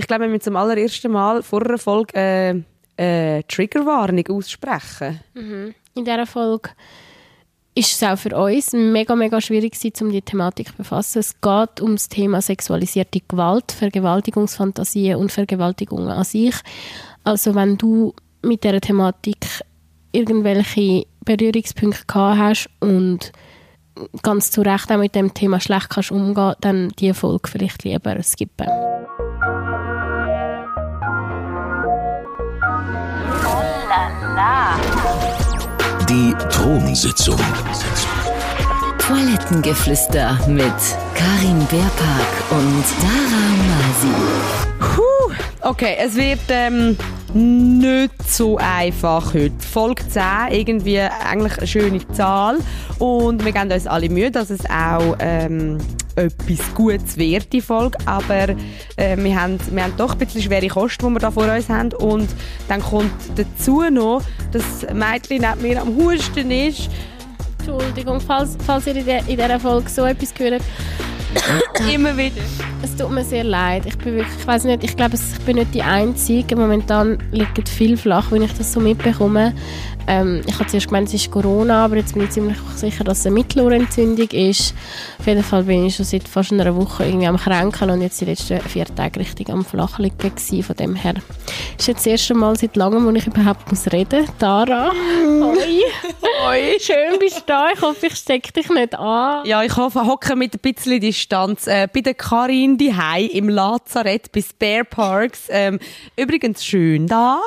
ich glaube, wir müssen zum allerersten Mal vor einer Folge äh, äh, Triggerwarnung aussprechen. Mhm. In dieser Folge ist es auch für uns mega, mega schwierig gewesen, um die Thematik zu befassen. Es geht um das Thema sexualisierte Gewalt, Vergewaltigungsfantasien und Vergewaltigungen an sich. Also wenn du mit dieser Thematik irgendwelche Berührungspunkte gehabt hast und ganz zu Recht auch mit dem Thema schlecht kannst umgehen, dann die Folge vielleicht lieber skippen. Die Thronsitzung. Toilettengeflüster mit Karin Beerpark und Dara Masi. Puh, okay, es wird ähm, nicht so einfach heute. Folge 10, irgendwie eigentlich eine schöne Zahl. Und wir geben uns alle Mühe, dass es auch ähm, etwas Gutes wird, die Folge. Aber äh, wir, haben, wir haben doch ein bisschen schwere Kosten, die wir da vor uns haben. Und dann kommt dazu noch, dass das Mädchen neben mir am Husten ist. Entschuldigung, falls, falls ihr in dieser Folge so etwas gehört Immer wieder. Es tut mir sehr leid. Ich bin wirklich, ich weiß nicht, ich glaube, ich bin nicht die Einzige. Momentan liegt viel flach, wenn ich das so mitbekomme. Ähm, ich habe zuerst gemeint, es ist Corona, aber jetzt bin ich ziemlich sicher, dass es eine Mittelohrentzündung ist. Auf jeden Fall bin ich schon seit fast einer Woche irgendwie am Kränkeln und jetzt die letzten vier Tage richtig am Flachliegen gewesen. Von dem her ist jetzt das erste Mal seit langem, wo ich überhaupt muss reden muss. Tara, hoi. hoi. Schön bist du da. Ich hoffe, ich stecke dich nicht an. Ja, ich hoffe, hocke mit ein bisschen Distanz äh, bei der Karin die im Lazarett bei Spare Parks. Ähm, übrigens schön da.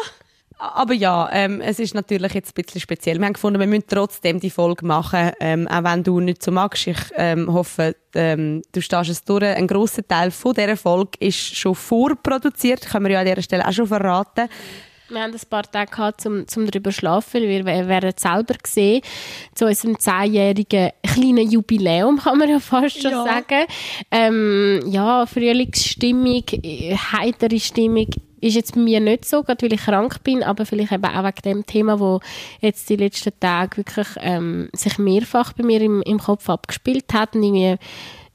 Aber ja, ähm, es ist natürlich jetzt ein bisschen speziell. Wir haben gefunden, wir müssen trotzdem die Folge machen, ähm, auch wenn du nicht so magst. Ich ähm, hoffe, ähm, du stehst es durch. Ein grosser Teil von dieser Folge ist schon vorproduziert, können wir ja an dieser Stelle auch schon verraten. Wir haben ein paar Tage gehabt, um, um darüber zu schlafen, weil wir werden selber gesehen zu unserem zehnjährigen kleinen Jubiläum, kann man ja fast schon ja. sagen. Ähm, ja, Frühlingsstimmung, heitere Stimmung ist jetzt bei mir nicht so, gerade weil ich krank bin, aber vielleicht eben auch wegen dem Thema, wo jetzt die letzten Tage wirklich ähm, sich mehrfach bei mir im, im Kopf abgespielt hat und irgendwie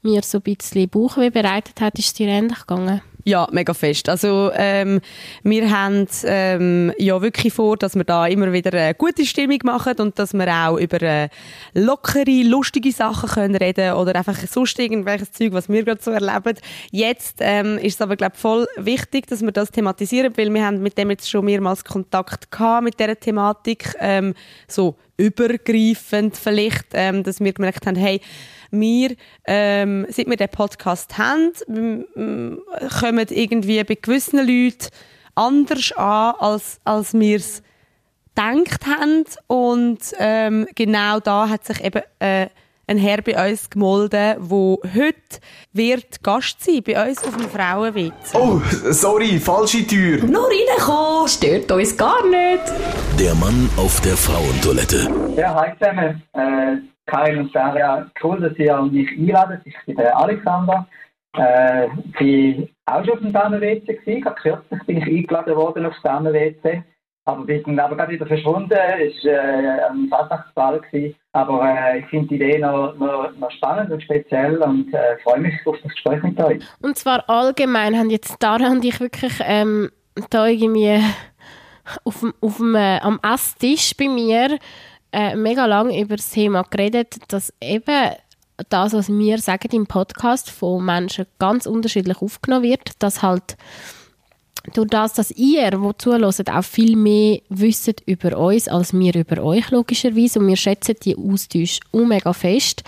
mir so ein bisschen Bauchweh bereitet hat, ist es dir ähnlich gegangen? Ja, mega fest. Also ähm, wir haben ähm, ja wirklich vor, dass wir da immer wieder eine gute Stimmung machen und dass wir auch über äh, lockere, lustige Sachen können reden oder einfach sonst irgendwelches Zeug, was wir gerade so erleben. Jetzt ähm, ist es aber glaube voll wichtig, dass wir das thematisieren, weil wir haben mit dem jetzt schon mehrmals Kontakt gehabt mit dieser Thematik, ähm, so übergreifend vielleicht, ähm, dass wir gemerkt haben, hey wir, ähm, seit wir den Podcast haben, kommen irgendwie bei gewissen Leuten anders an, als, als wir es gedacht haben. Und ähm, genau da hat sich eben äh, ein Herr bei uns gemolden, der heute wird Gast sein bei uns auf dem Frauenwitz. Oh, sorry, falsche Tür. Nur reinkommen, stört uns gar nicht. Der Mann auf der Frauentoilette. Ja, hi zusammen. Äh, Karin und Sarah, cool, dass ihr mich einladet. Ich bin der Alexander. Äh, bin auch schon auf dem Damen-WC. Gerade kürzlich bin ich eingeladen worden aufs Damen-WC. Aber wir sind aber gerade wieder verschwunden. Es war äh, ein Fasnachtsball. Aber äh, ich finde die Idee noch, noch, noch, spannend und speziell und äh, freue mich auf das Gespräch mit euch. Und zwar allgemein haben jetzt Dara und ich wirklich ähm, da irgendwie auf, auf dem, äh, am Esstisch bei mir äh, mega lange über das Thema geredet, dass eben das, was wir sagen im Podcast, von Menschen ganz unterschiedlich aufgenommen wird, dass halt durch das, dass ihr, die zuhört, auch viel mehr wisst über uns, als wir über euch, logischerweise. Und wir schätzen die Austausch mega fest.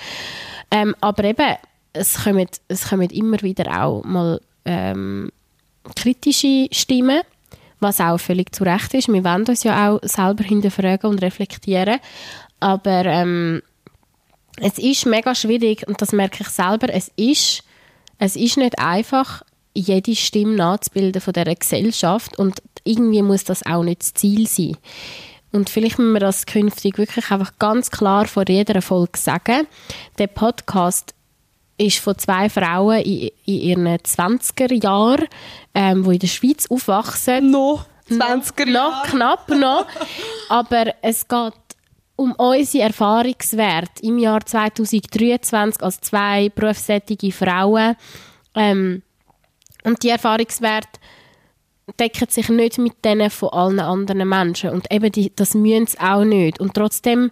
Ähm, aber eben, es kommen, es kommen immer wieder auch mal ähm, kritische Stimmen was auch völlig zu Recht ist. Wir wollen uns ja auch selber hinterfragen und reflektieren, aber ähm, es ist mega schwierig und das merke ich selber, es ist, es ist nicht einfach, jede Stimme nachzubilden von dieser Gesellschaft und irgendwie muss das auch nicht das Ziel sein. Und vielleicht müssen wir das künftig wirklich einfach ganz klar vor jeder Folge sagen. Der Podcast ist von zwei Frauen in, in ihren 20er Jahren, ähm, die in der Schweiz aufwachsen. Noch 20er Jahre? Noch, knapp noch. Aber es geht um unsere Erfahrungswerte im Jahr 2023 als zwei berufstätige Frauen. Ähm, und die Erfahrungswerte decken sich nicht mit denen von allen anderen Menschen. Und eben, die, das müssen sie auch nicht. Und trotzdem,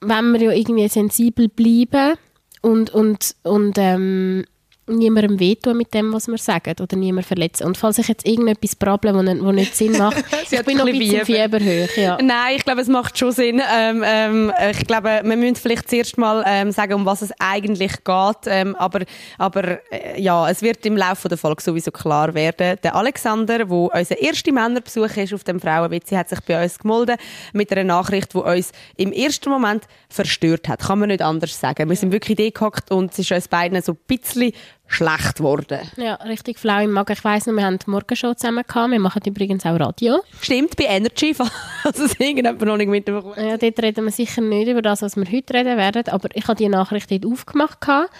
wenn wir ja irgendwie sensibel bleiben und, und, und ähm, niemandem wehtun mit dem, was wir sagen oder niemand verletzen. Und falls ich jetzt irgendetwas problem, wo, wo nicht Sinn macht, ich bin noch ein bisschen Fieber. Ja. Nein, ich glaube, es macht schon Sinn. Ähm, ähm, ich glaube, wir müssen vielleicht zuerst mal ähm, sagen, um was es eigentlich geht. Ähm, aber aber äh, ja, es wird im Laufe der Folge sowieso klar werden. Der Alexander, wo unser erster Männerbesuch ist auf dem Frauenwitz, hat sich bei uns gemeldet mit einer Nachricht, die uns im ersten Moment verstört hat. Kann man nicht anders sagen. Wir sind wirklich degehockt und es ist uns beiden so ein bisschen schlecht geworden. Ja, richtig flau im Magen. Ich weiss noch, wir haben die Morgenshow zusammen gehabt. Wir machen übrigens auch Radio. Stimmt, bei Energy, falls es irgendjemand noch nicht mitbekommen Ja, dort reden wir sicher nicht über das, was wir heute reden werden, aber ich habe die Nachricht dort aufgemacht, gehabt,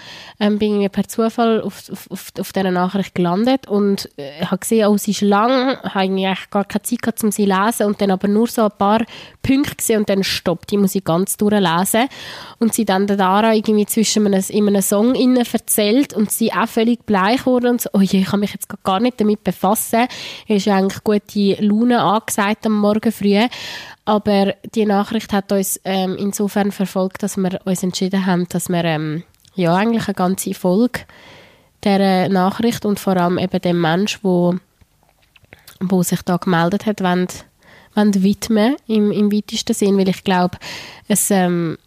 ähm, bin ich per Zufall auf, auf, auf, auf dieser Nachricht gelandet und äh, habe gesehen, oh, sie ist lang, habe eigentlich gar keine Zeit gehabt, um sie zu lesen und dann aber nur so ein paar Punkte gesehen und dann stoppt, die muss ich ganz durchlesen und sie dann der Dara irgendwie zwischen einem, in einem Song innen erzählt und sie auch völlig bleich geworden und so, oh je, ich kann mich jetzt gar nicht damit befassen. Es ist eigentlich gute Laune angesagt am Morgen früh. Aber die Nachricht hat uns ähm, insofern verfolgt, dass wir uns entschieden haben, dass wir ähm, ja eigentlich eine ganze Folge der Nachricht und vor allem eben dem Mensch, wo, wo sich da gemeldet hat, wollen, wollen widmen im, im weitesten Sinn, weil ich glaube, es, ähm,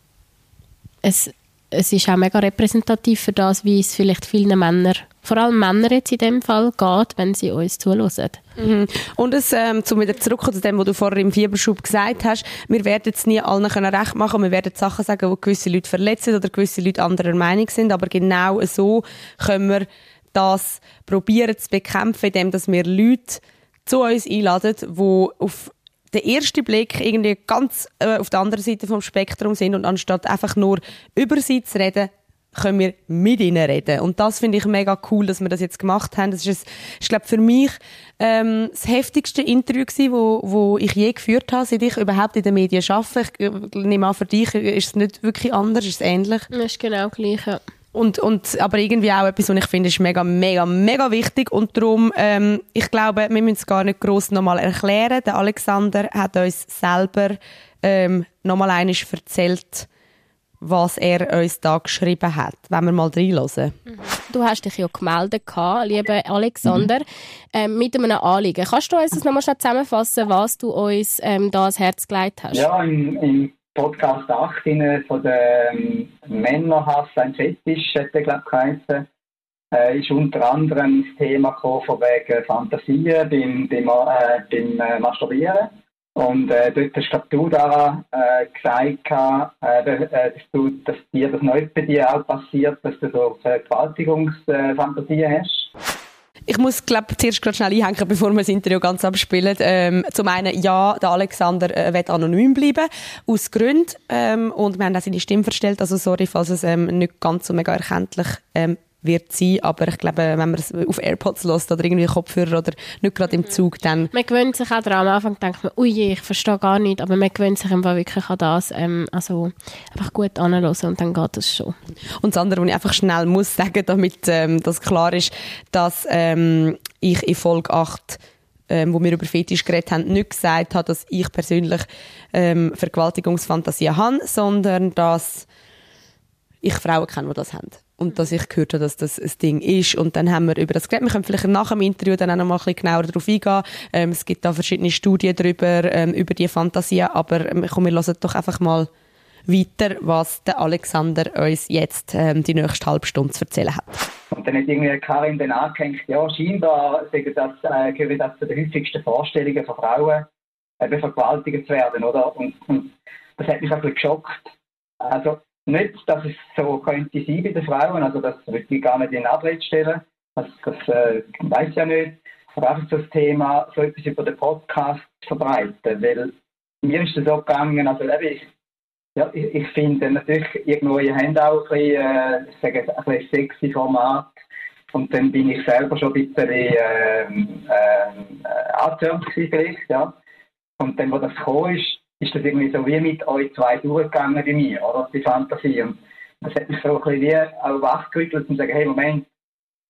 es es ist auch mega repräsentativ für das, wie es vielleicht vielen Männern, vor allem Männer jetzt in dem Fall, geht, wenn sie uns zuhören. Mhm. Und es, ähm, zum wieder zurück zu dem, was du vorher im Fieberschub gesagt hast, wir werden es nie allen können recht machen, wir werden Sachen sagen, wo gewisse Leute verletzen oder gewisse Leute anderer Meinung sind, aber genau so können wir das probieren zu bekämpfen, indem wir Leute zu uns einladen, die auf der erste Blick irgendwie ganz äh, auf der anderen Seite vom Spektrum sind und anstatt einfach nur über sie zu reden, können wir mit ihnen reden. Und das finde ich mega cool, dass wir das jetzt gemacht haben. Das ist, ein, ist glaube für mich ähm, das heftigste Interview gewesen, wo, wo ich je geführt habe, seit ich überhaupt in den Medien arbeite. Ich nehme an, für dich ist es nicht wirklich anders, ist es ähnlich? Das ist genau gleich, ja. Und, und, aber irgendwie auch etwas, was ich finde, ist mega, mega, mega wichtig. Und darum, ähm, ich glaube, wir müssen es gar nicht gross nochmal erklären. Der Alexander hat uns selber ähm, nochmal einmal erzählt, was er uns da geschrieben hat. Wenn wir mal reinhören. Du hast dich ja gemeldet, lieber Alexander, mhm. ähm, mit einem Anliegen. Kannst du uns das nochmal schnell zusammenfassen, was du uns ähm, da ans Herz gelegt hast? Ja, im, im Podcast 8 von der ähm, Männerhass ein Fetisch, hätte glaube ich geheißen, äh, ist unter anderem das Thema von wegen Fantasien beim, beim, äh, beim äh, Masturbieren. Und äh, dort hast du da äh, gesagt, äh, äh, dass, du, dass dir das nicht bei dir auch passiert, dass du so Vergewaltigungsfantasien hast. Ich muss, glaube zuerst gerade schnell einhängen, bevor wir das Interview ganz abspielen. Ähm, zum einen, ja, der Alexander äh, wird anonym bleiben, aus Gründen. Ähm, und wir haben auch seine Stimme verstellt, also sorry, falls es ähm, nicht ganz so mega erkenntlich ähm, wird sein, aber ich glaube, wenn man es auf AirPods lässt oder irgendwie Kopfhörer oder nicht gerade im Zug, dann... Man gewöhnt sich auch daran, am Anfang denkt man, ui, ich verstehe gar nicht, aber man gewöhnt sich einfach wirklich an das, ähm, also einfach gut anhören und dann geht es schon. Und das andere, was ich einfach schnell muss sagen, damit ähm, das klar ist, dass ähm, ich in Folge 8 ähm, wo wir über Fetisch geredet haben, nicht gesagt habe, dass ich persönlich ähm, Vergewaltigungsfantasien habe, sondern dass ich Frauen kenne, die das haben und dass ich gehört habe, dass das ein Ding ist. Und dann haben wir über das geredet. Wir können vielleicht nach dem Interview dann auch noch mal ein bisschen genauer darauf eingehen. Ähm, es gibt da verschiedene Studien darüber, ähm, über die Fantasien, aber ähm, komm, wir hören doch einfach mal weiter, was der Alexander uns jetzt ähm, die nächste halbe Stunde zu erzählen hat. Und dann hat irgendwie Karin dann angehängt, ja, scheinbar sagen das, äh, das zu den häufigsten Vorstellungen von Frauen, eben vergewaltigt zu werden, oder? Und, und das hat mich ein bisschen geschockt. Also, nicht, dass es so könnte sein bei den Frauen, also das würde ich gar nicht in Abrede stellen, das, das äh, weiß ich ja nicht, aber einfach das Thema, so etwas über den Podcast verbreiten, weil mir ist das so gegangen, also ich, ja, ich, ich finde natürlich irgendwo, ihr habt auch ein bisschen, äh, ich sage, ein bisschen sexy Format. Und dann bin ich selber schon ein bisschen äh, äh, angetürmt vielleicht, ja. Und dann, wo das gekommen ist, ist das irgendwie so wie mit euch zwei durchgegangen bei mir, oder? Die Fantasie. Und das hat mich so ein bisschen wie auch wachgerüttelt und sagen, hey, Moment,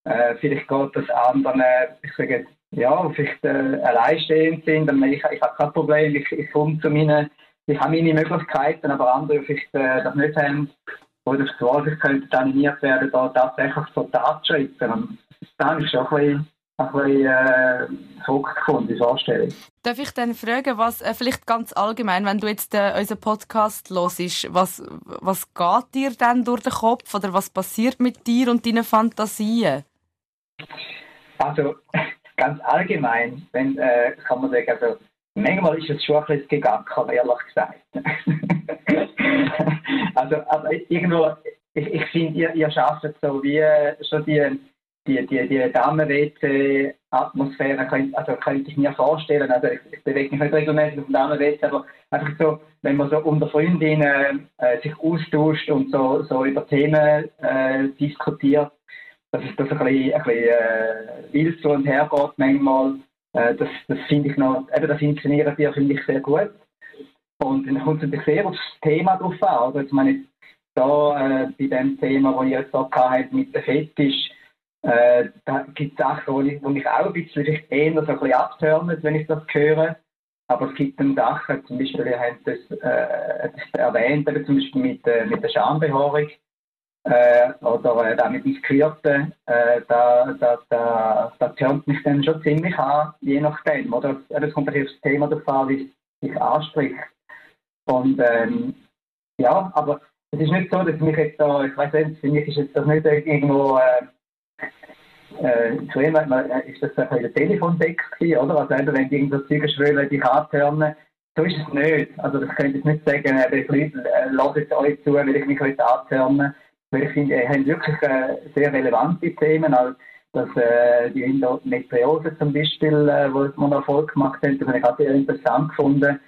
äh, vielleicht geht das anderen, ich sage, ja, vielleicht äh, alleinstehend sind. Ich, ich habe kein Problem, ich, ich komme zu meinen, ich habe meine Möglichkeiten, aber andere vielleicht äh, das nicht haben, oder das Gefühl, könnte animiert werden, da tatsächlich so Tat schreiben. Und da habe ich schon ein bisschen ein bisschen äh, zurückgefunden, die Vorstellung. Darf ich dann fragen, was äh, vielleicht ganz allgemein, wenn du jetzt äh, unseren Podcast hörst, was, was geht dir dann durch den Kopf oder was passiert mit dir und deinen Fantasien? Also, ganz allgemein, wenn, äh, kann man sagen, also, manchmal ist es schon ein bisschen gegackert, ehrlich gesagt. also, aber irgendwo, ich, ich finde, ihr, ihr schafft so wie äh, schon die die, die, die Damen-WC-Atmosphäre könnte, also könnte ich mir vorstellen. Also ich, ich bewege mich nicht regelmäßig auf dem Damen-WC, aber einfach so, wenn man so unter Freundinnen äh, sich austauscht und so, so über Themen äh, diskutiert, dass es das ein bisschen, ein bisschen äh, wild so und her geht manchmal. Äh, das das finde ich noch, eben das inszenieren die finde ich sehr gut. Und dann kommt es natürlich sehr aufs Thema drauf an. Also ich meine, da äh, bei dem Thema, das ich jetzt auch hatte, mit dem Fetisch, äh, da gibt es Sachen, wo ich, wo ich auch ein bisschen eher so ein bisschen abtörne, wenn ich das höre. Aber es gibt dann Sachen, zum Beispiel, ihr habt das, äh, das erwähnt, zum Beispiel mit, äh, mit der Schambehaarung äh, oder äh, da mit Gekürten, äh, da, da, da, da tönt mich dann schon ziemlich an, je nachdem. Oder es kommt auf das Thema der Fall, wie es anspricht. Und ähm, ja, aber es ist nicht so, dass mich jetzt da, ich weiß nicht, für mich ist jetzt das nicht irgendwo äh, äh, früher äh, ist das ein bisschen Telefonsex oder? Also eben, wenn die irgendwo Züge schwören, dich anhören, so ist es nicht. Also das könnt ihr nicht sagen, äh, die Leute äh, lassen euch zu, weil ich mich heute anhören. Weil ich finde, ihr habt wirklich äh, sehr relevante Themen, auch dass äh, die Endometriose zum Beispiel, äh, wo man Erfolg gemacht hat, das habe ich auch sehr interessant gefunden.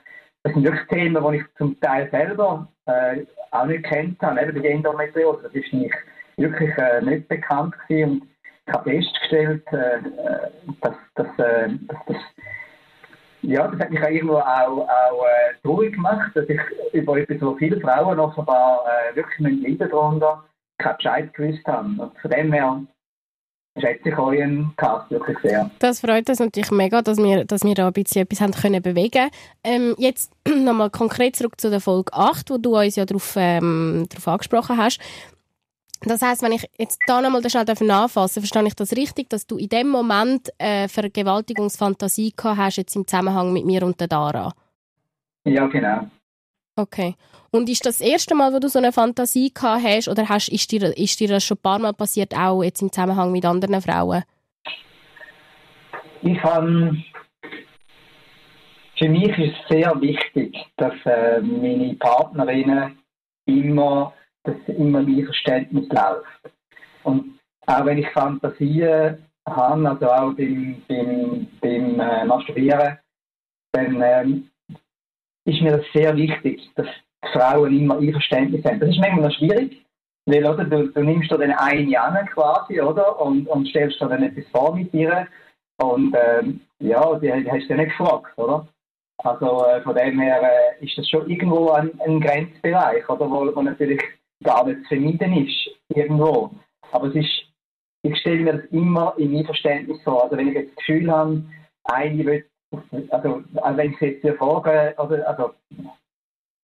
Das sind wirklich Themen, die ich zum Teil selber äh, auch nicht kennt habe. Eben die Endometriose, das ist nicht wirklich äh, nicht bekannt gewesen. Und ich habe festgestellt, äh, dass, dass, äh, dass das ja, das hat mich auch irgendwo auch, auch äh, traurig gemacht, dass ich über etwas, wo viele Frauen offenbar äh, wirklich leiden darunter, kein Bescheid gewusst haben. Und von dem her schätze ich euren Cast wirklich sehr. Das freut uns natürlich mega, dass wir, dass wir da ein bisschen etwas haben können bewegen ähm, Jetzt nochmal konkret zurück zu der Folge 8, wo du uns ja darauf ähm, angesprochen hast. Das heißt, wenn ich jetzt da nochmal schnell nachfassen verstehe ich das richtig, dass du in dem Moment eine Vergewaltigungsfantasie gehabt hast, jetzt im Zusammenhang mit mir und der Dara? Ja, genau. Okay. Und ist das, das erste Mal, wo du so eine Fantasie gehabt hast, oder hast, ist, dir, ist dir das schon ein paar Mal passiert, auch jetzt im Zusammenhang mit anderen Frauen? Ich habe... Für mich ist es sehr wichtig, dass äh, meine Partnerinnen immer dass immer mein Verständnis läuft. Und auch wenn ich Fantasien habe, also auch beim, beim, beim äh, Masturbieren, dann ähm, ist mir das sehr wichtig, dass die Frauen immer ihr Verständnis haben. Das ist manchmal noch schwierig, weil oder, du, du nimmst dir dann eine an quasi, oder? Und, und stellst dir dann etwas vor mit ihr. Und ähm, ja, die, die hast du nicht gefragt, oder? Also äh, von dem her äh, ist das schon irgendwo ein, ein Grenzbereich, oder? Wo, wo natürlich gar nicht zu vermeiden ist, irgendwo. Aber es ist, ich stelle mir das immer in mein Verständnis vor. Also wenn ich jetzt das Gefühl habe, eine will, also, also wenn ich jetzt hier frage, oder, also,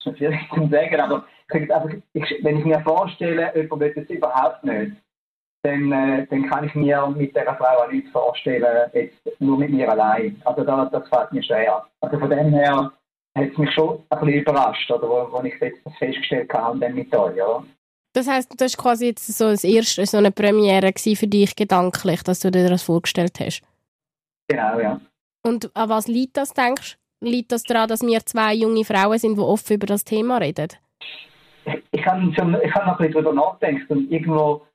das ist schwierig zu sagen, aber einfach, ich, wenn ich mir vorstelle, jemand will das überhaupt nicht, dann, äh, dann kann ich mir mit dieser Frau auch nichts vorstellen, jetzt nur mit mir allein. Also da, das fällt mir schwer. Also von dem her hat es mich schon ein bisschen überrascht, oder, wo, wo ich jetzt festgestellt habe und dann mit euch. Oder? Das heisst, das war quasi jetzt so, das erste, so eine Premiere für dich gedanklich, dass du dir das vorgestellt hast? Genau, ja. Und an was liegt das, denkst du? Liegt das daran, dass wir zwei junge Frauen sind, die offen über das Thema reden? Ich habe schon, ich habe noch ein bisschen darüber nachgedacht und irgendwo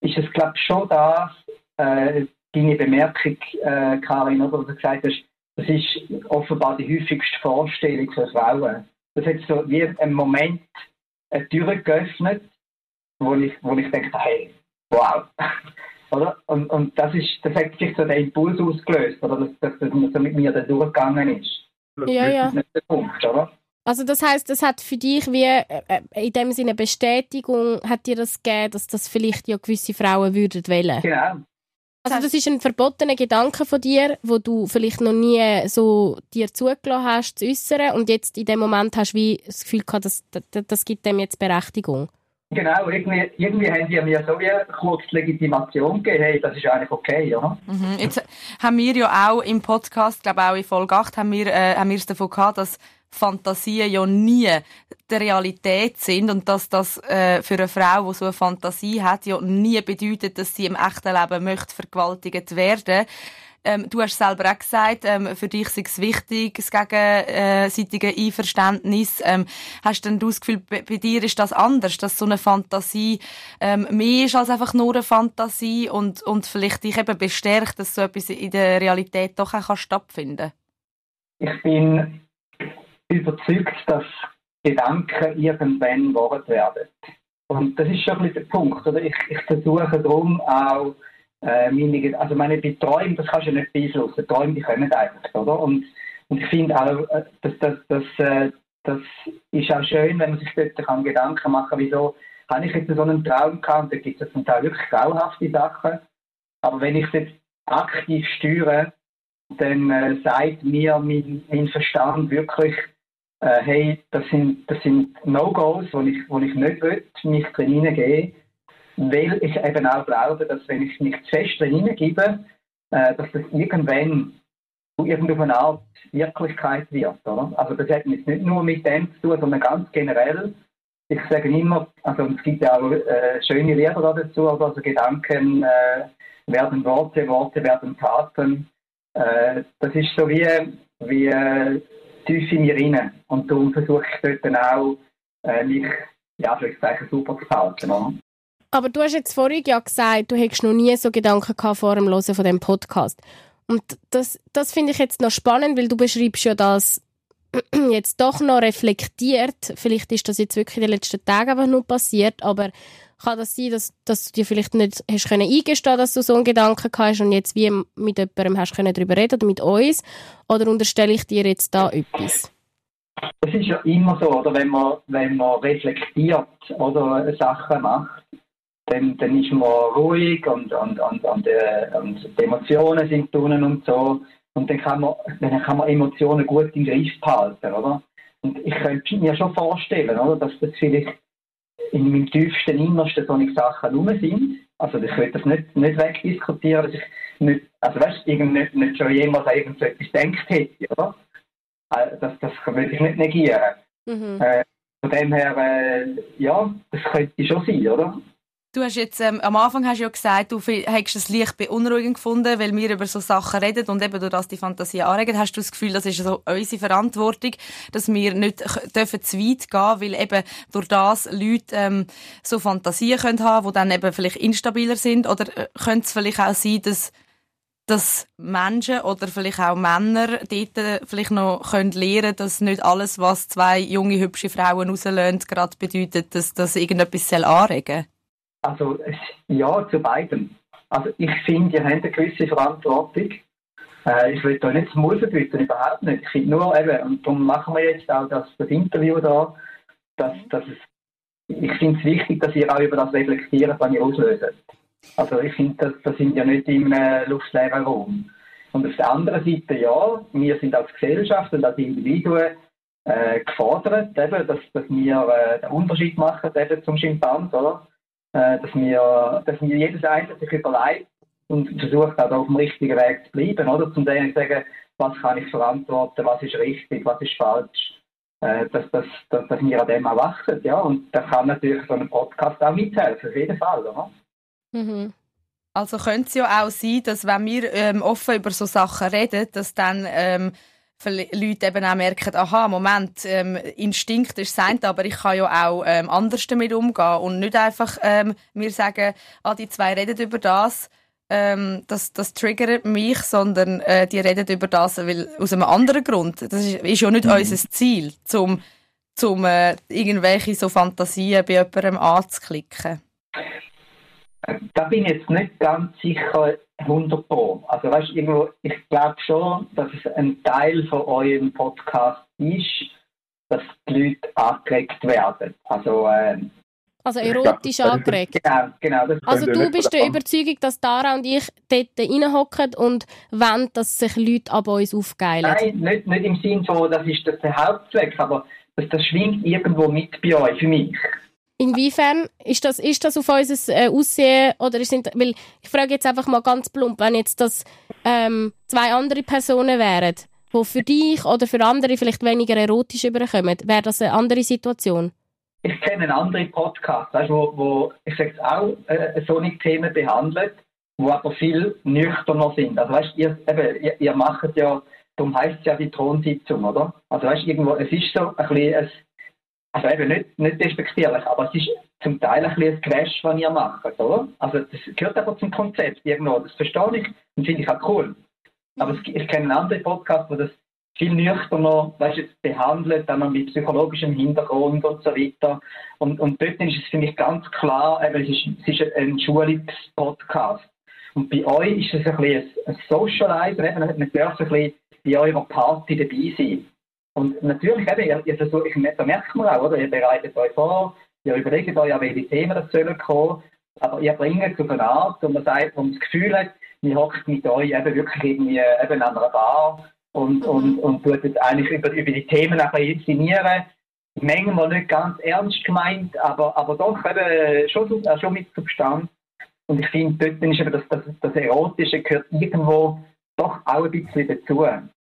ist es, glaube ich, schon das, äh, deine Bemerkung, äh, Karin, oder, was du gesagt hast, das ist offenbar die häufigste Vorstellung für Frauen. Das hat so wie einen Moment eine Tür geöffnet, wo ich, wo ich denke, hey, wow. oder? Und, und das, ist, das hat sich so der Impuls ausgelöst, oder? Dass, dass das so mit mir da durchgegangen ist. Das ja, ja. Nicht der Punkt, oder? Also das heißt, das hat für dich wie äh, äh, in dem Sinne Bestätigung, hat dir das gegeben, dass das vielleicht ja gewisse Frauen würden wählen? Genau. Also das ist ein verbotener Gedanke von dir, wo du vielleicht noch nie so dir zugelassen hast zu äußern und jetzt in dem Moment hast du wie das Gefühl gehabt, das, das, das gibt dem jetzt Berechtigung. Genau, irgendwie, irgendwie haben die mir so wie kurz Legitimation gegeben, hey, das ist eigentlich okay, oder? Mhm. Jetzt haben wir ja auch im Podcast, glaube auch in Folge 8, haben wir, äh, haben wir es davon gehabt, dass Fantasien ja nie der Realität sind und dass das äh, für eine Frau, die so eine Fantasie hat, ja nie bedeutet, dass sie im echten Leben möchte vergewaltigt werden. Ähm, du hast selber auch gesagt, ähm, für dich ist es wichtig, das gegenseitige Einverständnis. Ähm, hast denn du das Gefühl, bei, bei, dir ist das anders, dass so eine Fantasie ähm, mehr ist als einfach nur eine Fantasie und, und vielleicht dich eben bestärkt, dass so etwas in der Realität doch auch stattfinden kann? Ich bin überzeugt, dass Gedanken irgendwann wahr werden. Und das ist schon ein bisschen der Punkt. Oder? Ich, ich versuche darum auch, äh, meine, also meine Träume, das kannst du nicht beeinflussen. Träume, die kommen einfach, oder? Und, und ich finde auch, äh, dass das, das, äh, das ist auch schön, wenn man sich dort kann Gedanken machen kann, wieso habe ich jetzt so einen Traum gehabt, da gibt es zum Teil wirklich grauhafte Sachen. Aber wenn ich es jetzt aktiv steuere, dann äh, sagt mir mein, mein Verstand wirklich, äh, hey, das sind, das sind No-Gos, wo ich, wo ich nicht will, mich drin hineingeben weil ich eben auch glaube, dass wenn ich mich zu fest drin hineingebe, äh, dass das irgendwann zu irgendeiner Art Wirklichkeit wird. Oder? Also das hat nicht nur mit dem zu tun, sondern ganz generell. Ich sage immer, also es gibt ja auch äh, schöne Lieder dazu, also Gedanken äh, werden Worte, Worte werden Taten. Äh, das ist so wie, wie äh, tief in mir rein. Und darum versuche ich dort dann auch, äh, mich, ja, vielleicht super zu. Oder? Aber du hast jetzt vorhin ja gesagt, du hättest noch nie so Gedanken gehabt vor dem Hören von dem Podcast. Und das, das finde ich jetzt noch spannend, weil du beschreibst ja das jetzt doch noch reflektiert. Vielleicht ist das jetzt wirklich in den letzten Tagen einfach nur passiert, aber kann das sein, dass, dass du dir vielleicht nicht hast können eingestehen, dass du so einen Gedanken hast und jetzt wie mit jemandem hast können darüber reden oder mit uns? Oder unterstelle ich dir jetzt da etwas? Es ist ja immer so, oder wenn man, wenn man reflektiert oder Sachen macht, dann, dann ist man ruhig und, und, und, und, äh, und die Emotionen sind drinnen und so. Und dann kann, man, dann kann man Emotionen gut im Griff behalten, oder? Und ich könnte mir schon vorstellen, oder, dass das vielleicht in meinem tiefsten Innersten solche Sachen rum sind. Also ich will das nicht, nicht wegdiskutieren, dass ich nicht, also weißt, nicht, nicht schon jemals an irgendetwas gedacht hätte, oder? Äh, das, das will ich nicht negieren. Mhm. Äh, von dem her, äh, ja, das könnte schon sein, oder? Du hast jetzt, ähm, am Anfang hast du ja gesagt, du hättest es leicht beunruhigend gefunden, weil wir über so Sachen reden und eben durch das die Fantasie anregen. Hast du das Gefühl, das ist so unsere Verantwortung, dass wir nicht dürfen zu weit gehen, weil eben durch das Leute ähm, so Fantasien können haben, die dann eben vielleicht instabiler sind? Oder äh, könnte es vielleicht auch sein, dass dass Menschen oder vielleicht auch Männer dort äh, vielleicht noch können lernen dass nicht alles, was zwei junge, hübsche Frauen rauslösen, gerade bedeutet, dass das irgendetwas anregen soll? Also ja, zu beiden. Also ich finde, ihr habt eine gewisse Verantwortung. Äh, ich will da nicht zum Maul verbieten, überhaupt nicht. Ich finde nur eben, und darum machen wir jetzt auch das, das Interview da, dass, dass es, ich finde es wichtig, dass ihr auch über das reflektiert, was ihr auslöst. Also ich finde, das, das sind ja nicht im äh, luftleeren Raum. Und auf der anderen Seite, ja, wir sind als Gesellschaft und als Individuen äh, gefordert, eben, dass, dass wir äh, den Unterschied machen eben zum Schimpans, oder? Äh, dass, wir, dass wir jedes Einzelne sich überlegt und versucht auch auf dem richtigen Weg zu bleiben, oder? Zum zu sagen, was kann ich verantworten, was ist richtig, was ist falsch, äh, dass, dass, dass, dass wir an dem auch wachsen, ja. Und da kann natürlich so ein Podcast auch mithelfen, auf jeden Fall, oder? Mhm. Also könnte es ja auch sein, dass wenn wir ähm, offen über so Sachen reden, dass dann ähm, Leute eben auch merken, aha, Moment, ähm, Instinkt ist sein, aber ich kann ja auch ähm, anders damit umgehen und nicht einfach ähm, mir sagen, ah, die zwei reden über das, ähm, das, das triggert mich, sondern äh, die reden über das weil, aus einem anderen Grund. Das ist, ist ja nicht mhm. unser Ziel, zum, zum äh, irgendwelche so Fantasien bei jemandem anzuklicken. Da bin ich jetzt nicht ganz sicher, 100 Pro. Also weißt, irgendwo, ich glaube schon, dass es ein Teil von eurem Podcast ist, dass die Leute angeregt werden. Also, äh, Also erotisch Ja, angeregt. Genau, genau. Das Also du bist der. Überzeugung, dass Dara und ich dort reinhocken und wollen, dass sich Leute an uns aufgeilen? Nein, nicht, nicht im Sinn von, das ist das der Hauptzweck, aber das, das schwingt irgendwo mit bei euch, für mich. Inwiefern ist das, ist das auf unser äh, Aussehen oder sind, weil ich frage jetzt einfach mal ganz plump, wenn jetzt das ähm, zwei andere Personen wären, die für dich oder für andere vielleicht weniger erotisch überkommen, wäre das eine andere Situation? Ich kenne andere Podcasts, weißt, wo, wo ich sage auch äh, solche Themen behandelt, wo aber viel nüchterner sind. Also weißt, ihr, eben, ihr, ihr macht ja, darum heisst es ja die Thronsitzung, oder? Also weißt, irgendwo, es ist so ein bisschen, ein, also eben nicht, nicht despektierlich, aber es ist zum Teil ein bisschen ein Clash, was ihr macht, oder? Also das gehört aber zum Konzept irgendwo, das verstehe ich und finde ich auch cool. Aber ich kenne andere Podcasts, wo das viel nüchterner weißt, jetzt behandelt, dann mit psychologischem Hintergrund und so weiter. Und, und dort ist es für mich ganz klar, eben, es, ist, es ist ein Schulungspodcast. Und bei euch ist es ein bisschen ein Socializer, eben, man darf ein bisschen bei eurer Party dabei sein. Und natürlich, eben, ihr, ihr versucht, ich, da merkt man auch, oder? ihr bereitet euch vor, ihr überlegt euch, an welche Themen das sollen kommen, aber ihr bringt es auf eine Art, wo man sagt, wo man das Gefühl hat, man hockt mit euch eben wirklich irgendwie eben an einer Bar und, und, und tut jetzt eigentlich über, über die Themen ein bisschen inszenieren. Manchmal nicht ganz ernst gemeint, aber, aber doch eben schon, schon mit Substanz. Und ich finde, dort ist eben das, das, das Erotische gehört irgendwo doch auch ein bisschen dazu.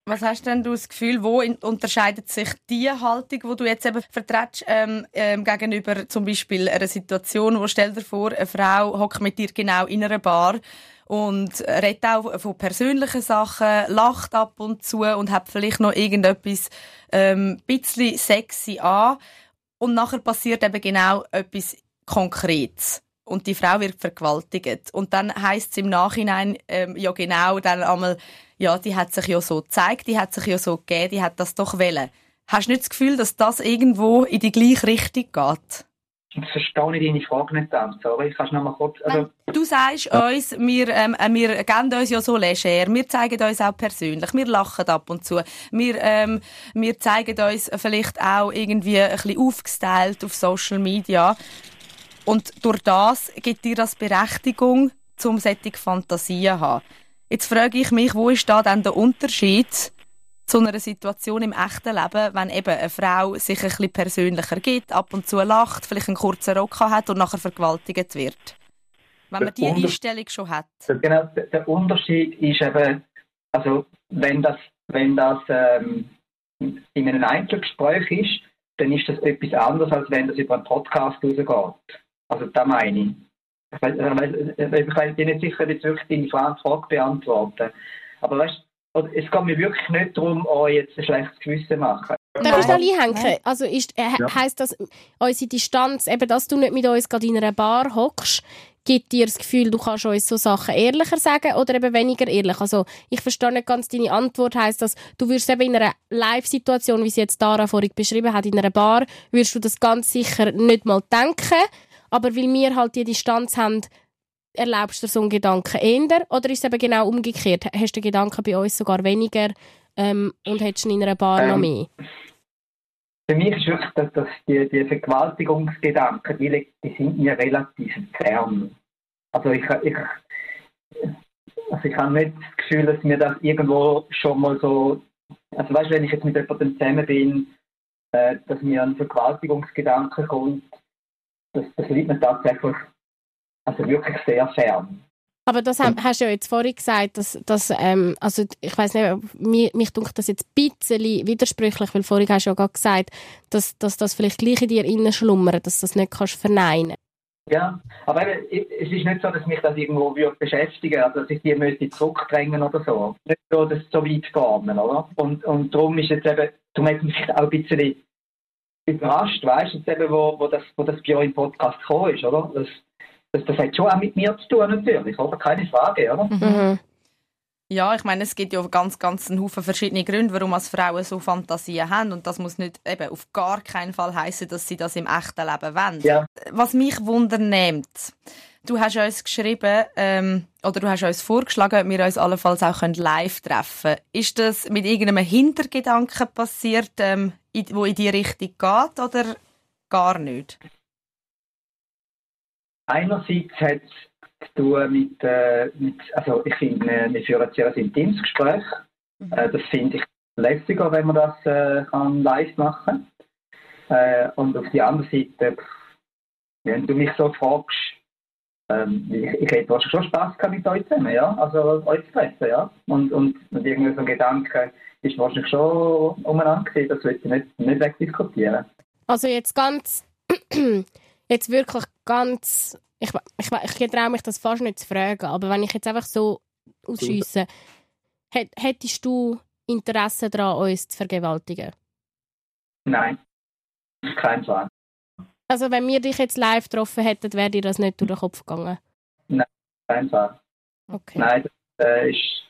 Was hast denn du das Gefühl, wo unterscheidet sich die Haltung, wo du jetzt eben vertrittst, ähm, ähm, gegenüber zum Beispiel einer Situation, wo stell dir vor, eine Frau hockt mit dir genau in einer Bar und redet auch von persönlichen Sachen, lacht ab und zu und hat vielleicht noch irgendetwas ähm, bisschen sexy an und nachher passiert eben genau etwas Konkretes und die Frau wird vergewaltigt. Und dann heißt es im Nachhinein ähm, ja genau dann einmal ja die hat sich ja so gezeigt die hat sich ja so gegeben die hat das doch wollen. Hast du nicht das Gefühl dass das irgendwo in die gleiche Richtung geht? Ich verstehe deine Frage nicht ganz, sorry. Kannst du noch mal kurz... Also, Du sagst uns, wir, ähm, äh, wir geben uns ja so leger, wir zeigen uns auch persönlich, wir lachen ab und zu, wir, ähm, wir zeigen uns vielleicht auch irgendwie ein bisschen aufgestylt auf Social Media. Und durch das gibt dir das Berechtigung, zum solche Fantasien zu haben. Jetzt frage ich mich, wo ist da dann der Unterschied zu einer Situation im echten Leben, wenn eben eine Frau sich ein bisschen persönlicher gibt, ab und zu lacht, vielleicht einen kurzen Rock hat und nachher vergewaltigt wird? Wenn man die Der Unter- Einstellung schon hat. genau, der, der Unterschied ist eben, also wenn das, wenn das ähm, in einem Einzelgespräch ist, dann ist das etwas anderes, als wenn das über einen Podcast rausgeht. Also da meine ich. Ich, weiß, ich, weiß, ich weiß- nicht sicher, ob ich wirklich deine Fra- Frage beantworten. Aber weißt, es geht mir wirklich nicht darum, euch jetzt ein schlechtes Gewissen zu machen. Darf ich noch Nein. einhängen? Also ist, äh, Ja. heisst das, unsere Distanz, eben, dass du nicht mit uns gerade in einer Bar hockst, gibt dir das Gefühl, du kannst uns so Sachen ehrlicher sagen oder eben weniger ehrlich? Also ich verstehe nicht ganz deine Antwort. Heisst das, du würdest eben in einer Live-Situation, wie sie jetzt Dara vorhin beschrieben hat, in einer Bar, würdest du das ganz sicher nicht mal denken, aber weil wir halt die Distanz haben, erlaubst du so einen Gedanken eher? Oder ist es eben genau umgekehrt? Hast du den Gedanken bei uns sogar weniger ähm, und hättest ihn in einer Bar noch Ähm, mehr? Für mich ist wirklich, dass, dass die, die Vergewaltigungsgedanken, die, die sind mir relativ fern. Also ich, ich, also ich habe nicht das Gefühl, dass mir das irgendwo schon mal so, also weißt du, wenn ich jetzt mit jemandem zusammen bin, äh, dass mir ein Vergewaltigungsgedanke kommt, das, das liegt mir tatsächlich also wirklich sehr fern. Aber das ha- hast du ja jetzt vorhin gesagt, dass, dass ähm, also ich weiß nicht, mir, mich dunkelt das jetzt ein bisschen widersprüchlich, weil vorhin hast du ja gerade gesagt, dass, dass das vielleicht gleich in dir innen schlummert, dass du das nicht kannst verneinen. Ja, aber eben, es ist nicht so, dass mich das irgendwo würde beschäftigen also dass ich die müsste zurückdrängen oder so. Nicht so, dass es so weit geht, oder? Und, und darum ist jetzt eben, darum hat mich auch ein bisschen überrascht, weißt du, eben, wo, wo, das, wo das bei euch im Podcast gekommen ist, oder? Das, das, das hat schon auch mit mir zu tun, natürlich, oder? Keine Frage, oder? Mhm. Ja, ich meine, es gibt ja ganz, ganz einen Haufen verschiedene Gründe, warum als Frauen so Fantasien haben. Und das muss nicht eben auf gar keinen Fall heißen, dass sie das im echten Leben wollen. Ja. Was mich wundernimmt, du hast uns geschrieben, ähm, oder du hast uns vorgeschlagen, ob wir uns allenfalls auch können live treffen Ist das mit irgendeinem Hintergedanken passiert, ähm, in, wo in die Richtung geht, oder gar nicht? einerseits hat es zu tun mit, äh, mit also ich finde, wir, wir führen ein sehr intimes Gespräch. Äh, das finde ich lässiger, wenn man das äh, kann live machen äh, Und auf die andere Seite, wenn du mich so fragst, ähm, ich, ich hätte schon Spaß gehabt mit euch zusammen, ja, also euch zu treffen, ja. Und, und, und irgendwie so ein Gedanke ist wahrscheinlich schon umeinander gewesen, das will ich nicht, nicht wegdiskutieren. Also jetzt ganz, jetzt wirklich ganz, ich, ich, ich traue mich das fast nicht zu fragen, aber wenn ich jetzt einfach so ausschiesse, hättest du Interesse daran, uns zu vergewaltigen? Nein, kein Fall. Also wenn wir dich jetzt live getroffen hätten, wäre dir das nicht durch den Kopf gegangen? Nein, kein Fall. Okay. Nein, das äh, ist...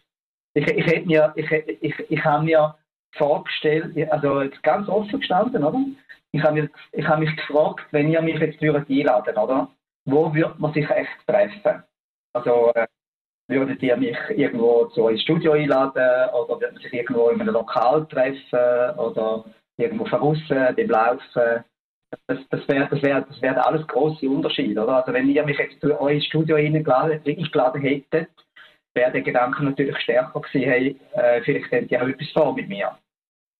Ich, ich, hätte mir, ich, ich, ich habe mir vorgestellt, also jetzt ganz offen gestanden, oder? Ich habe mich, ich habe mich gefragt, wenn ihr mich jetzt einladen oder? Wo würde man sich echt treffen? Also äh, würdet ihr mich irgendwo zu ins Studio einladen oder würdet man sich irgendwo in einem Lokal treffen oder irgendwo verrussen, beim Laufen? Das, das wäre das wär, das wär alles große Unterschiede, oder? Also wenn ihr mich jetzt zu euch ins Studio eingeladen, eingeladen hättet, wäre der Gedanke natürlich stärker gewesen, hey, äh, vielleicht habt ihr auch etwas vor mit mir.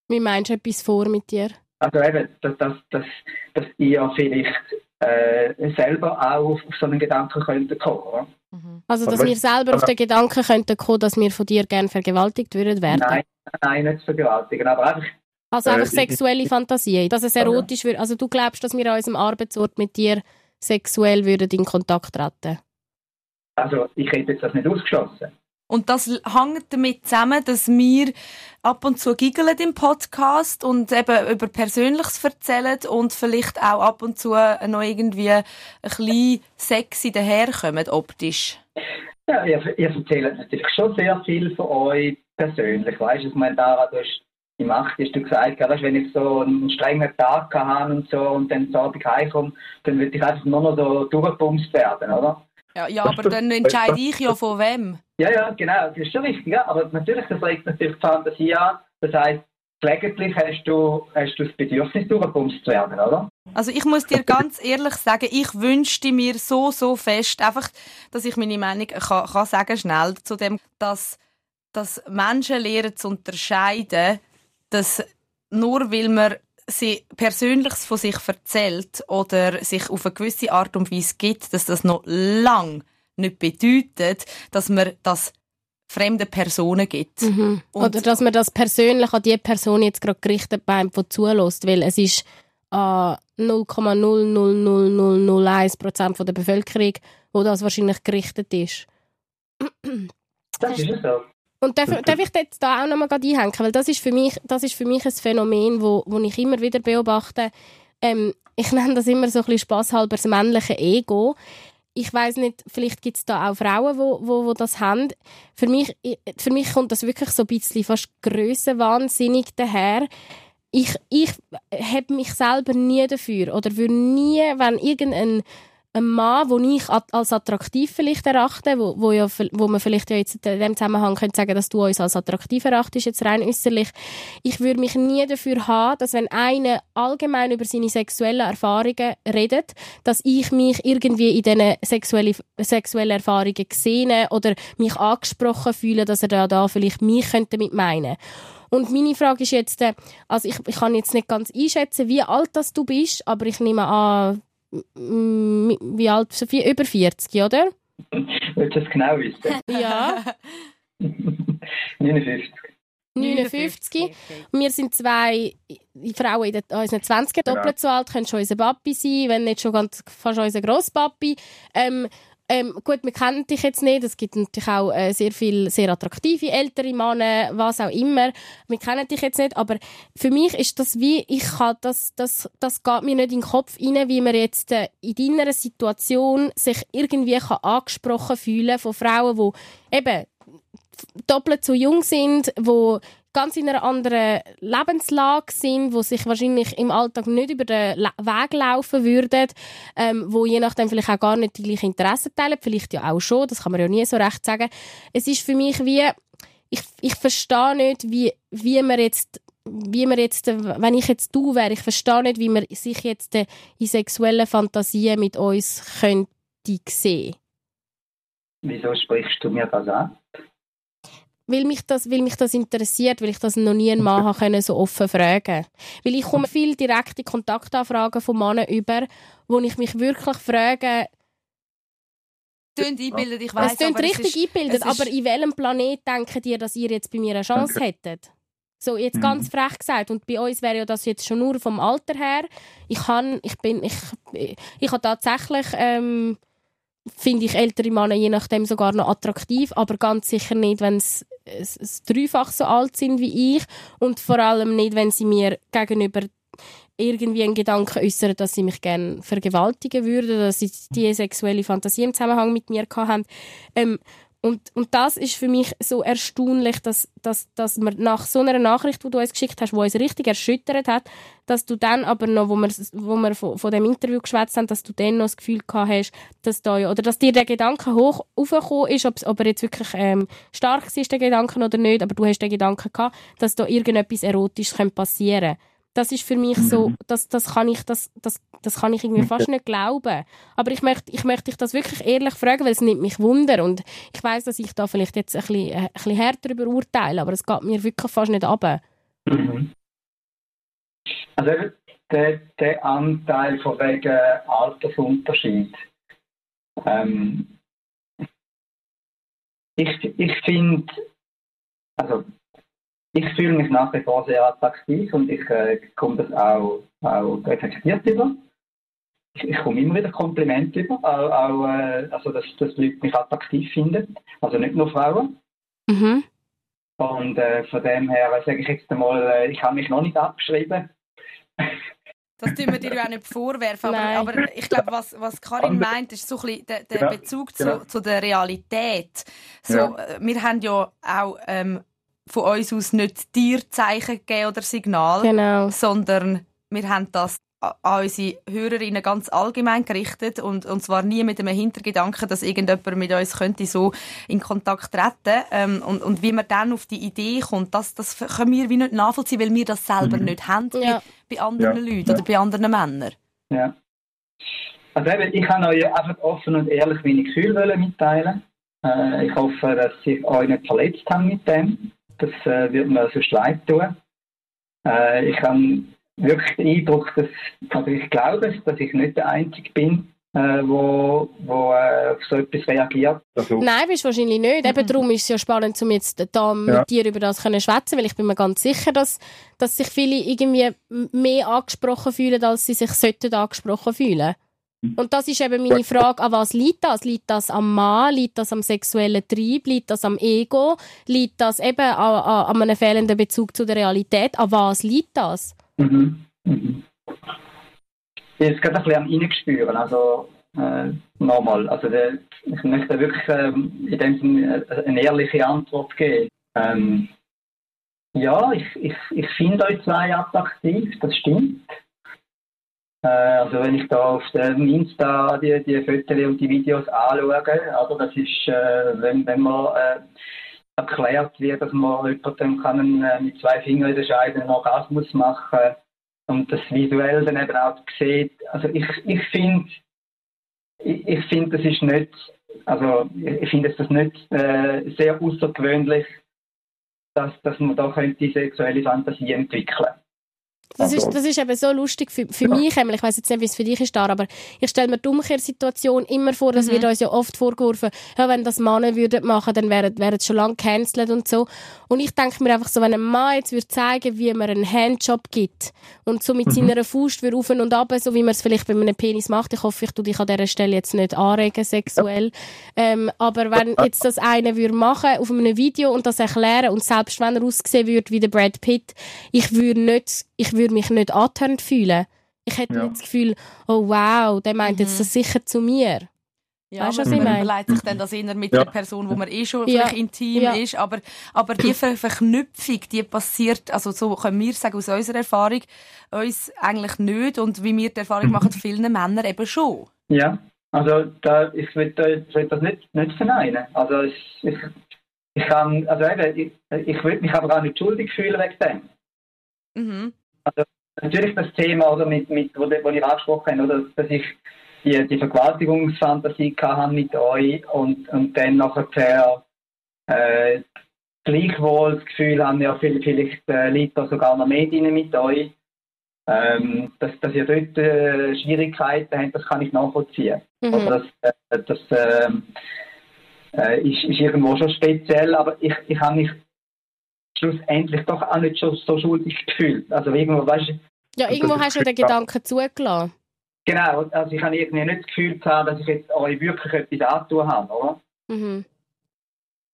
Wie meinst du etwas vor mit dir? Also eben, dass, dass, dass, dass ihr vielleicht äh, selber auch auf, auf so einen Gedanken könntet kommen, oder? Mhm. Also, dass aber, wir selber auf den Gedanken könnten kommen, dass wir von dir gerne vergewaltigt würden werden? Nein, nein, nicht vergewaltigen, aber einfach... Also einfach äh, sexuelle Fantasien, dass es erotisch wird. Also du glaubst, dass wir an unserem Arbeitsort mit dir sexuell würden in Kontakt treten? Also ich hätte jetzt das nicht ausgeschlossen. Und das hängt damit zusammen, dass wir ab und zu giggeln im Podcast und eben über Persönliches erzählen und vielleicht auch ab und zu noch irgendwie ein bisschen sexy daherkommen, optisch. Ja, ihr, ihr erzählt natürlich schon sehr viel von euch persönlich. Weißt du, ich meine, Dara, du hast 8. hast du gesagt, weißt, wenn ich so einen strengen Tag habe und so und dann so Abend heimkomme, dann würde ich einfach nur noch so durchgepumpt werden, oder? Ja, ja aber dann entscheide ich ja von wem. Ja, ja, genau, das ist schon richtig. Ja. Aber natürlich, das regt natürlich die Fantasie an. Das heisst, gelegentlich hast du, hast du das Bedürfnis, durchgepumpt zu werden, oder? Also ich muss dir ganz ehrlich sagen, ich wünschte mir so, so fest, einfach, dass ich meine Meinung kann, kann sagen schnell zu dem, dass, dass Menschen lernen zu unterscheiden, dass nur weil man sie Persönliches von sich erzählt oder sich auf eine gewisse Art und Weise gibt, dass das noch lang nicht bedeutet, dass man das fremden Personen gibt. Mhm. Oder dass man das persönlich an die Person jetzt gerade gerichtet beim die zulässt, weil es ist an 0,00001% der Bevölkerung, wo das wahrscheinlich gerichtet ist. Das ist es so. Und darf, darf ich jetzt da auch nochmal einhängen? Weil das ist für mich, das ist für mich ein Phänomen, wo, wo ich immer wieder beobachte. Ähm, ich nenne das immer so ein bisschen spaßhalber das männliche Ego. Ich weiß nicht, vielleicht gibt es da auch Frauen, wo, wo, wo das haben. Für mich, für mich kommt das wirklich so ein bisschen fast grössenwahnsinnig daher. Ich, ich habe mich selber nie dafür oder würde nie, wenn irgendein ein Mann, den ich als attraktiv vielleicht erachte, wo, wo, ja, wo man vielleicht ja jetzt in dem Zusammenhang könnte sagen, dass du uns als attraktiv erachtest, jetzt rein äußerlich. Ich würde mich nie dafür haben, dass wenn einer allgemein über seine sexuellen Erfahrungen redet, dass ich mich irgendwie in diesen sexuellen, sexuellen Erfahrungen sehe oder mich angesprochen fühle, dass er da, da vielleicht mich könnte mit meinen. Und meine Frage ist jetzt, äh, also ich, ich kann jetzt nicht ganz einschätzen, wie alt das du bist, aber ich nehme an, wie alt? Sophie? Über 40, oder? Willst du das genau wissen? Ja. 59. 59. Wir sind zwei Frauen in unseren 20 genau. doppelt so alt, können schon unser Papi sein, wenn nicht schon ganz fast unser Grosspapi. Ähm, ähm, gut, wir kennen dich jetzt nicht. Es gibt natürlich auch äh, sehr viele sehr attraktive ältere Männer, was auch immer. Wir kennen dich jetzt nicht, aber für mich ist das wie, ich kann das, das, das geht mir nicht in den Kopf rein, wie man jetzt äh, in deiner Situation sich irgendwie kann angesprochen fühlen von Frauen, die eben doppelt so jung sind, wo ganz in einer anderen Lebenslage sind, wo sich wahrscheinlich im Alltag nicht über den Weg laufen würden, ähm, wo je nachdem vielleicht auch gar nicht die gleichen Interessen teilen, vielleicht ja auch schon, das kann man ja nie so recht sagen. Es ist für mich wie, ich, ich verstehe nicht, wie, wie man jetzt wie man jetzt, wenn ich jetzt du wäre, ich verstehe nicht, wie man sich jetzt in sexuellen Fantasien mit uns könnte sehe. Wieso sprichst du mir das an? Weil mich das, weil mich das interessiert, weil ich das noch nie einen Mann habe können, so offen fragen. Weil ich komme viel direkte Kontaktanfragen von Männern über, wo ich mich wirklich frage, Tönt einbildet, ich es weiss, klingt richtig es ist, eingebildet, es ist- aber in welchem Planet denkt ihr, dass ihr jetzt bei mir eine Chance hättet? So, jetzt Mhm. ganz frech gesagt. Und bei uns wäre ja das jetzt schon nur vom Alter her. Ich kann, ich bin, ich, ich habe tatsächlich, ähm, finde ich ältere Männer je nachdem sogar noch attraktiv, aber ganz sicher nicht, wenn sie es- es dreifach so alt sind wie ich und vor allem nicht, wenn sie mir gegenüber irgendwie einen Gedanken äußern, dass sie mich gerne vergewaltigen würden, dass sie die sexuelle Fantasie im Zusammenhang mit mir haben. Ähm, und, und das ist für mich so erstaunlich, dass, dass, dass man nach so einer Nachricht, die du uns geschickt hast, die uns richtig erschüttert hat, dass du dann aber noch, wo wir, wo wir von, von dem Interview geschwätzt haben, dass du dann noch das Gefühl gehabt hast, dass da, ja- oder dass dir der Gedanke hoch aufgekommen ist, ob, ob er jetzt wirklich ähm, stark ist, der Gedanke oder nicht, aber du hast den Gedanken gehabt, dass da irgendetwas Erotisches könnte passieren das ist für mich so, das, das kann ich, das, das, das kann ich irgendwie fast nicht glauben. Aber ich möchte, ich möchte dich das wirklich ehrlich fragen, weil es nimmt mich Wunder und ich weiß, dass ich da vielleicht jetzt ein bisschen, äh, ein bisschen härter darüber urteile, aber es geht mir wirklich fast nicht ab. Mhm. Also der, der Anteil von wegen Altersunterschied. Ähm, ich ich finde, also ich fühle mich nach wie vor sehr attraktiv und ich äh, komme das auch, auch reflektiert über. Ich, ich komme immer wieder Komplimente über, auch, auch äh, also dass, dass Leute mich attraktiv finden, also nicht nur Frauen. Mhm. Und äh, von dem her äh, sage ich jetzt einmal, äh, ich habe mich noch nicht abgeschrieben. Das tun wir dir ja auch nicht vorwerfen, aber, Nein. aber ich glaube, was, was Karin meint, ist so ein bisschen der, der Genau, Bezug zu, genau. zu der Realität. So, Ja. äh, Wir haben ja auch ähm, von uns aus nicht Tierzeichen gegeben oder Signal, Genau. sondern wir haben das an unsere Hörerinnen ganz allgemein gerichtet und, und zwar nie mit einem Hintergedanken, dass irgendjemand mit uns könnte so in Kontakt treten ähm, und, und wie man dann auf die Idee kommt, das, das können wir wie nicht nachvollziehen, weil wir das selber nicht haben Ja. bei, bei anderen Ja. Leuten oder bei anderen Männern. Ja. Also eben, ich kann euch einfach offen und ehrlich meine Gefühle wollen mitteilen. Äh, ich hoffe, dass ich euch nicht verletzt habe mit dem. Das äh, wird mir sonst leid tun. Äh, ich habe wirklich den Eindruck, dass, also ich glaube es, dass ich nicht der Einzige bin, äh, wo, wo äh, auf so etwas reagiert. Also, Nein, bist du wahrscheinlich nicht. Eben darum ist es ja spannend, um jetzt da mit Ja. dir über das zu schwätzen, weil ich bin mir ganz sicher, dass, dass sich viele irgendwie mehr angesprochen fühlen, als sie sich sollten angesprochen fühlen. Und das ist eben meine Frage, an was liegt das? Liegt das am Mann? Liegt das am sexuellen Trieb? Liegt das am Ego? Liegt das eben an, an, an einem fehlenden Bezug zu der Realität? An was liegt das? Mhm. Mhm. Ich bin jetzt gerade ein bisschen am Reingespüren, also äh, nochmal, also der, ich möchte wirklich ähm, in dem Sinne äh, eine ehrliche Antwort geben. Ähm, ja, ich, ich, ich finde euch zwei attraktiv, das stimmt. Äh, also wenn ich da auf dem Insta die, die Fotos und die Videos anschaue, also das ist, äh, wenn, wenn man äh, erklärt wird, dass man jemandem kann äh, mit zwei Fingern in der Scheide einen Orgasmus machen und das visuell dann eben auch sieht. Also ich, ich finde, ich, ich finde, das ist nicht, also ich finde das nicht äh, sehr außergewöhnlich, dass, dass man da könnte sexuelle Fantasie entwickeln. Das ist, Also- das ist eben so lustig für, für mich, Emil. ich weiß jetzt nicht, wie es für dich ist, da, aber ich stelle mir die Umkehrsituation immer vor, das wird uns ja oft vorgeworfen, ja, wenn das Männer würden machen, dann wären, wären sie schon lange gecancelt und so. Und ich denke mir einfach so, wenn ein Mann jetzt würde zeigen, wie man einen Handjob gibt und so mit seiner Faust würde auf und ab, so wie man es vielleicht bei einem Penis macht, ich hoffe, ich tu dich an dieser Stelle jetzt nicht anregen sexuell, ähm, aber wenn jetzt das einer würde machen auf einem Video und das erklären und selbst wenn er aussehen würde wie der Brad Pitt, ich würde nicht, ich würde mich nicht angeturnt fühlen. Ich hätte Ja. nicht das Gefühl, oh wow, der meint jetzt das sicher zu mir. Ja, Weißt du, man, was ich man meine? überlegt sich dann das eher mit Ja. der Person, wo man eh schon Ja. vielleicht intim Ja. ist, aber, aber die Ver Verknüpfung, die passiert, also so können wir sagen aus unserer Erfahrung, uns eigentlich nicht und wie wir die Erfahrung machen, vielen Männern eben schon. Ja, also da, ich will, ich will das nicht, nicht verneinen. Also ich, ich, ich kann, also eben, ich, ich will mich aber auch nicht schuldig fühlen wegen dem. Mhm. Natürlich das Thema, oder, mit, mit, wo, wo ihr angesprochen habt, oder, dass ich die, die Vergewaltigungsfantasie hatte mit euch und, und dann nachher äh, gleichwohl das Gefühl haben, ja, vielleicht, vielleicht äh, liegt da sogar noch mehr drin mit euch. Ähm, dass, dass ihr dort äh, Schwierigkeiten habt, das kann ich nachvollziehen. Mhm. Also das äh, das ähm, äh, ist, ist irgendwo schon speziell, aber ich, ich habe mich schlussendlich doch auch nicht so, so schuldig gefühlt. Also irgendwo, weißt du, Ja, irgendwo hast du den. Gedanken zugelassen. genau, also ich habe irgendwie nicht das Gefühl gehabt, dass ich jetzt euch wirklich etwas antun habe, oder? Mhm.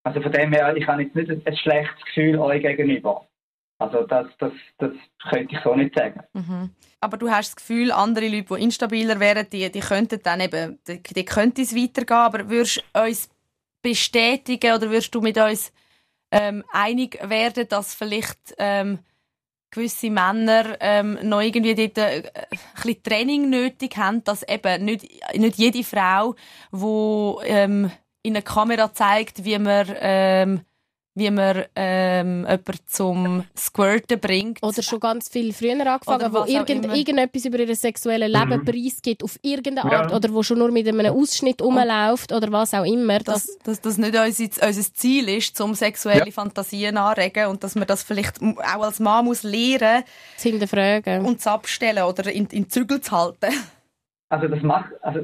Also von dem her, ich habe jetzt nicht ein, ein schlechtes Gefühl euch gegenüber. Also das, das, das könnte ich so nicht sagen. Mhm. Aber du hast das Gefühl, andere Leute, die instabiler wären, die, die könnten dann eben, die, die könnte es weitergehen, aber würdest du uns bestätigen oder würdest du mit uns ähm, einig werden, dass vielleicht ähm, gewisse Männer ähm, noch irgendwie dort äh, ein bisschen Training nötig haben, dass eben nicht, nicht jede Frau, die ähm, in eine Kamera zeigt, wie man ähm, wie man ähm, jemanden zum Squirten bringt. Oder schon ganz viel früher Oder angefangen, wo was auch irgend, irgendetwas über ihr sexuelles Leben Mhm. preisgibt, auf irgendeine Ja. Art, oder wo schon nur mit einem Ausschnitt rumläuft, oder was auch immer. Das, dass, dass das nicht unser, unser Ziel ist, um sexuelle Fantasien anregen und dass man das vielleicht auch als Mann muss lernen zu hinterfragen. und zu abstellen oder in, in Zügel zu halten. Also das macht, also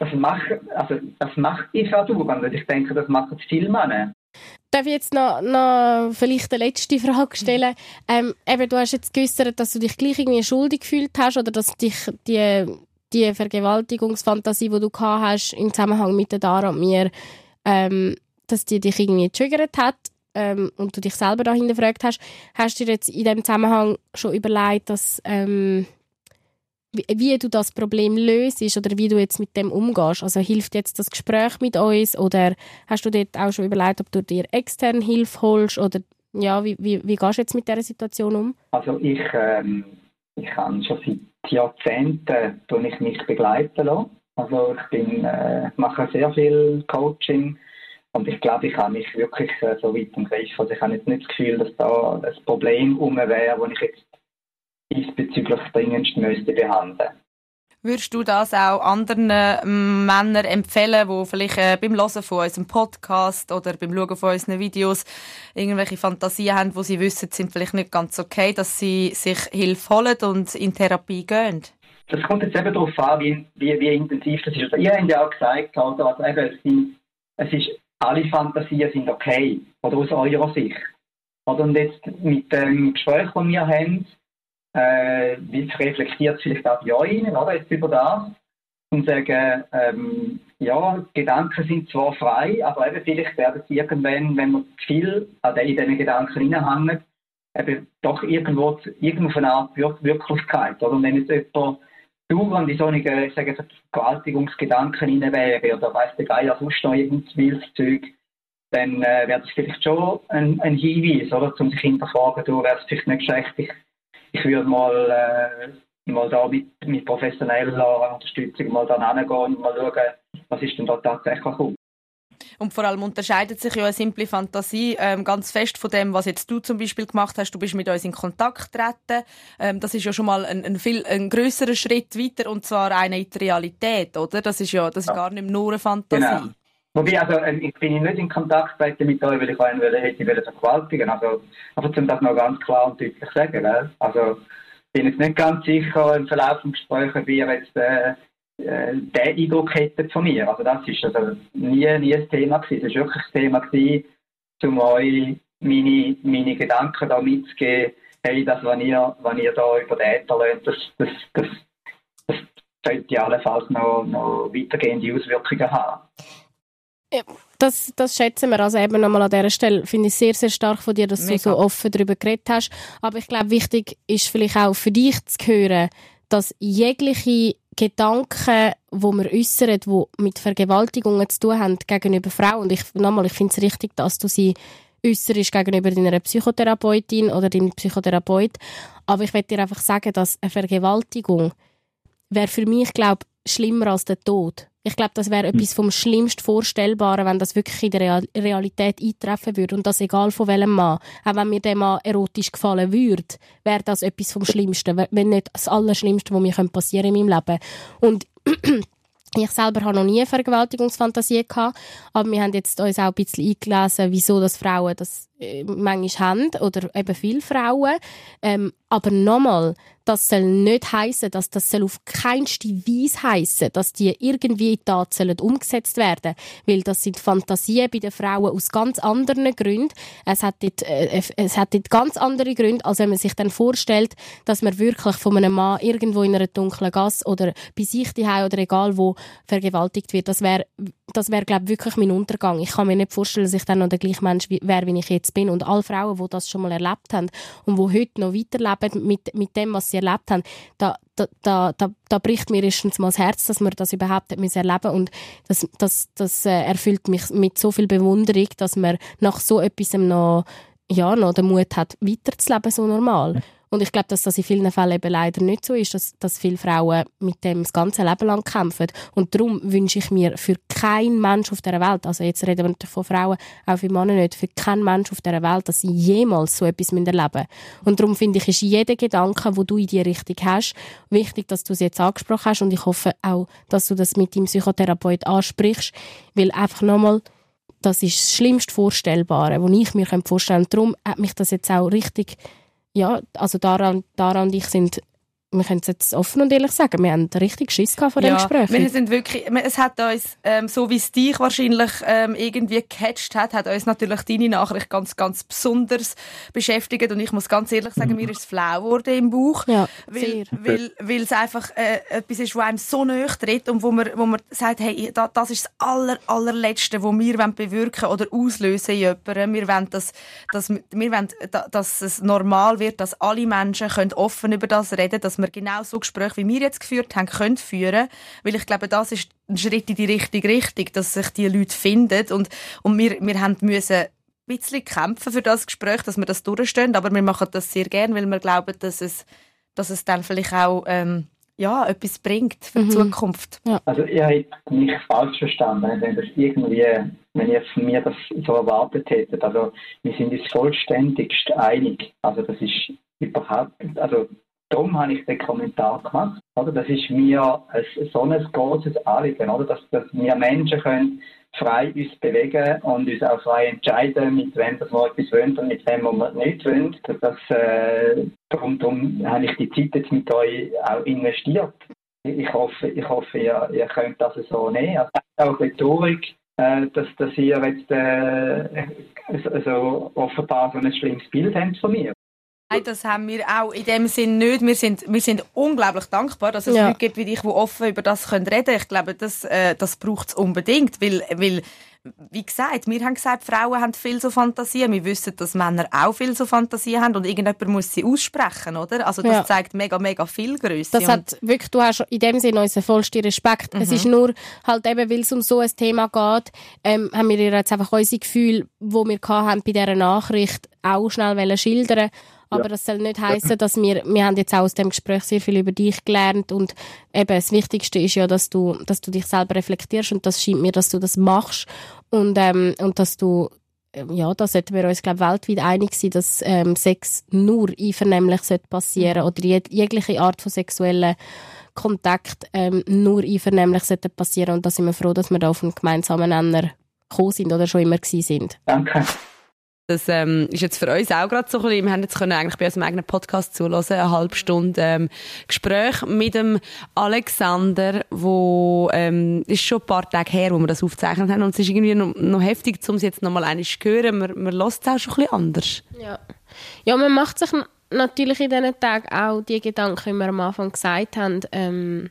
das macht, also das macht ich auch. Und ich denke, das machen viele Männer. Darf ich jetzt noch, noch vielleicht eine letzte Frage stellen? Ähm, eben, du hast jetzt geäussert, dass du dich gleich irgendwie schuldig gefühlt hast oder dass dich die, die Vergewaltigungsfantasie, die du gehabt hast im Zusammenhang mit der Dara und mir, ähm, dass die dich irgendwie getriggert hat ähm, und du dich selber da hinterfragt hast. Hast du dir jetzt in dem Zusammenhang schon überlegt, dass, ähm, wie, du das Problem löst oder wie du jetzt mit dem umgehst? Also hilft jetzt das Gespräch mit uns oder hast du dort auch schon überlegt, ob du dir extern Hilfe holst oder ja, wie, wie, wie gehst du jetzt mit dieser Situation um? Also ich, ähm, ich kann schon seit Jahrzehnten ich mich begleiten lassen. Also ich bin, äh, mache sehr viel Coaching und ich glaube, ich habe mich wirklich äh, so weit im Griff. Also ich habe jetzt nicht das Gefühl, dass da ein Problem um wäre, das ich jetzt diesbezüglich dringendst müsste behandeln. Würdest du das auch anderen ähm, Männern empfehlen, die vielleicht äh, beim Hören von unserem Podcast oder beim Schauen von unseren Videos irgendwelche Fantasien haben, wo sie wissen, sind vielleicht nicht ganz okay, dass sie sich Hilfe holen und in Therapie gehen? Das kommt jetzt eben darauf an, wie, wie, wie intensiv das ist. Also ihr habt ja auch gesagt, oder? Also eben, es, sind, es ist, alle Fantasien sind okay, oder aus eurer Sicht. Oder? Und jetzt mit dem Gespräch, das wir haben, äh, wie reflektiert es vielleicht auch bei euch oder? Jetzt über das. Und sagen, ähm, ja, Gedanken sind zwar frei, aber eben vielleicht werden sie irgendwann, wenn man viel an in diesen Gedanken hineinhängt, eben doch irgendwo, irgendwo auf eine Art Wir Wirklichkeit. Oder? Und wenn jetzt jemand dauernd in so eine, ich sage, Vergewaltigungsgedanken hinein wäre, oder weiss der Geier sonst noch irgendein wildes Zeug, dann äh, wäre das vielleicht schon ein, ein Hinweis, oder? Um sich hinterfragen, du wärst vielleicht nicht schlecht, ich, würde mal, äh, mal da mit, mit professioneller Unterstützung mal da hingehen und mal schauen, was ist denn da tatsächlich um. Und vor allem unterscheidet sich ja eine simple Fantasie ähm, ganz fest von dem, was jetzt du zum Beispiel gemacht hast. Du bist mit uns in Kontakt getreten. Ähm, das ist ja schon mal ein, ein viel ein größerer Schritt weiter und zwar eine in die Realität, oder? Das ist ja, das ist Ja. gar nicht nur eine Fantasie. Genau. Wobei, also, äh, ich bin nicht in Kontakt mit euch, weil ich einen wollte, hätte wollen vergewaltigen. Also, aber um das noch ganz klar und deutlich zu sagen, gell? Also, bin jetzt nicht ganz sicher im Verlauf des Gesprächs, wie ihr jetzt äh, äh, Eindruck hättet von mir. Also, das ist also nie, nie ein Thema gewesen. Es war wirklich ein Thema gewesen, um euch meine, meine Gedanken da mitzugeben. Hey, das, was ihr, was ihr da über den Äther lernt, das, das, das, das könnte allenfalls noch, noch weitergehende Auswirkungen haben. Das, das schätzen wir. Also eben nochmal an dieser Stelle finde ich sehr, sehr stark von dir, dass Mega. du so offen darüber geredet hast. Aber ich glaube, wichtig ist vielleicht auch für dich zu hören, dass jegliche Gedanken, wo wir äußern, die mit Vergewaltigungen zu tun haben gegenüber Frauen, und ich, nochmal, ich finde es richtig, dass du sie äußerst gegenüber deiner Psychotherapeutin oder deinem Psychotherapeut. Aber ich möchte dir einfach sagen, dass eine Vergewaltigung wäre für mich, glaube schlimmer als der Tod. Ich glaube, das wäre etwas vom schlimmst Vorstellbaren, wenn das wirklich in der Real Realität eintreffen würde. Und das egal von welchem Mann. Auch wenn mir der Mann erotisch gefallen würde, wäre das etwas vom Schlimmsten. Wenn nicht das Allerschlimmste, was mir passieren in meinem Leben. Und Ich selber habe noch nie eine Vergewaltigungsfantasie gehabt, aber wir haben jetzt uns auch ein bisschen eingelesen, wieso das Frauen das äh, manchmal haben oder eben viele Frauen. Ähm, aber nochmal, das soll nicht heißen, dass das soll auf keinste Weise heißen, dass die irgendwie in Tat umgesetzt werden, weil das sind Fantasien bei den Frauen aus ganz anderen Gründen. Es hat dort, äh, es hat dort ganz andere Gründe, als wenn man sich dann vorstellt, dass man wirklich von einem Mann irgendwo in einer dunklen Gasse oder bei sich daheim oder egal wo vergewaltigt wird. Das wäre, das wäre glaube wirklich mein Untergang. Ich kann mir nicht vorstellen, dass ich dann noch der gleiche Mensch wäre, wie ich jetzt bin. Und alle Frauen, die das schon mal erlebt haben und die heute noch weiterleben mit, mit dem, was sie erlebt haben, da, da, da, da, da bricht mir erstens mal das Herz, dass wir das überhaupt nicht erleben und das, das, das äh, erfüllt mich mit so viel Bewunderung, dass man nach so etwas noch, ja, noch den Mut hat, weiterzuleben, so normal. Und ich glaube, dass das in vielen Fällen eben leider nicht so ist, dass, dass viele Frauen mit dem das ganze Leben lang kämpfen. Und darum wünsche ich mir für keinen Mensch auf der Welt, also jetzt reden wir von Frauen, auch für Männer nicht, für keinen Mensch auf der Welt, dass sie jemals so etwas erleben müssen. Und darum finde ich, ist jeder Gedanke, wo du in die Richtung hast, wichtig, dass du es jetzt angesprochen hast. Und ich hoffe auch, dass du das mit deinem Psychotherapeut ansprichst, weil einfach nochmal, das ist das Schlimmste Vorstellbare, was ich mir vorstellen kann. Darum hat mich das jetzt auch richtig ja, also daran, daran und ich sind wir können es jetzt offen und ehrlich sagen, wir haben richtig Schiss gehabt von ja, dem Gespräch. Wir sind wirklich, es hat uns, ähm, so wie es dich wahrscheinlich ähm, irgendwie gecatcht hat, hat uns natürlich deine Nachricht ganz, ganz besonders beschäftigt und ich muss ganz ehrlich sagen, mir ist es flau geworden im Bauch, ja, weil, sehr. weil, weil es einfach äh, etwas ist, wo einem so nahe tritt und wo man, wo man sagt, hey, da, das ist das aller, allerletzte, was wir bewirken oder auslösen in jemandem. Wir wollen, dass, dass, wir wollen, dass es normal wird, dass alle Menschen können offen über das reden, dass wir genau so Gespräche, wie wir jetzt geführt haben, können führen. Weil ich glaube, das ist ein Schritt in die richtige Richtung, dass sich die Leute finden. Und, und wir, wir haben müssen ein bisschen kämpfen für das Gespräch, dass wir das durchstehen. Aber wir machen das sehr gern, weil wir glauben, dass es, dass es dann vielleicht auch, ähm, ja, etwas bringt für die mhm. Zukunft. Ja. Also ihr habt mich falsch verstanden, wenn das irgendwie, wenn ihr von mir das so erwartet hättet. Also wir sind uns vollständigst einig. Also das ist überhaupt, also Darum habe ich den Kommentar gemacht. Oder? Das ist mir ein, so ein großes Anliegen, oder? Dass, dass wir Menschen können frei uns bewegen und uns auch frei entscheiden, mit wem wir etwas wollen und mit wem wir nicht wollen. Das, äh, darum, darum habe ich die Zeit jetzt mit euch auch investiert. Ich hoffe, ich hoffe ihr, ihr könnt das so nehmen. Also auch Rhetorik, äh, dass, dass ihr jetzt äh, so offenbar so ein schlimmes Bild habt von mir. Nein, das haben wir auch in dem Sinn nicht. Wir sind, wir sind unglaublich dankbar, dass es ja. Leute gibt wie dich, die offen über das können reden können. Ich glaube, das, äh, das braucht es unbedingt, weil, weil wie gesagt, wir haben gesagt, Frauen haben viel so Fantasien. Wir wissen, dass Männer auch viel so Fantasien haben und irgendjemand muss sie aussprechen, oder? Also das ja. zeigt mega, mega viel Größe. Das hat wirklich, du hast in dem Sinne unseren vollsten Respekt. Mhm. Es ist nur halt eben, weil es um so ein Thema geht, ähm, haben wir jetzt einfach unsere Gefühle, die wir hatten bei dieser Nachricht, auch schnell schildern aber ja. das soll nicht heißen, dass wir, wir haben jetzt auch aus dem Gespräch sehr viel über dich gelernt und eben das Wichtigste ist ja, dass du, dass du dich selber reflektierst und das scheint mir, dass du das machst und, ähm, und dass du ähm, ja, da sollten wir uns glaube weltweit einig sein, dass ähm, Sex nur einvernehmlich sollte passieren oder jeg jegliche Art von sexuellen Kontakt ähm, nur einvernehmlich sollte passieren und da sind wir froh, dass wir da auf einen gemeinsamen Nenner gekommen sind oder schon immer gewesen sind. Danke. Das ähm, ist jetzt für uns auch gerade so ein bisschen, wir haben jetzt können eigentlich bei unserem eigenen Podcast zulassen, eine halbe Stunde ähm, Gespräch mit dem Alexander, wo ähm, ist schon ein paar Tage her, wo wir das aufgezeichnet haben und es ist irgendwie noch, noch heftig, um es jetzt noch mal einmal zu hören. Man, man lässt es auch schon ein bisschen anders. Ja. ja, man macht sich natürlich in diesen Tagen auch die Gedanken, wie wir am Anfang gesagt haben, ähm,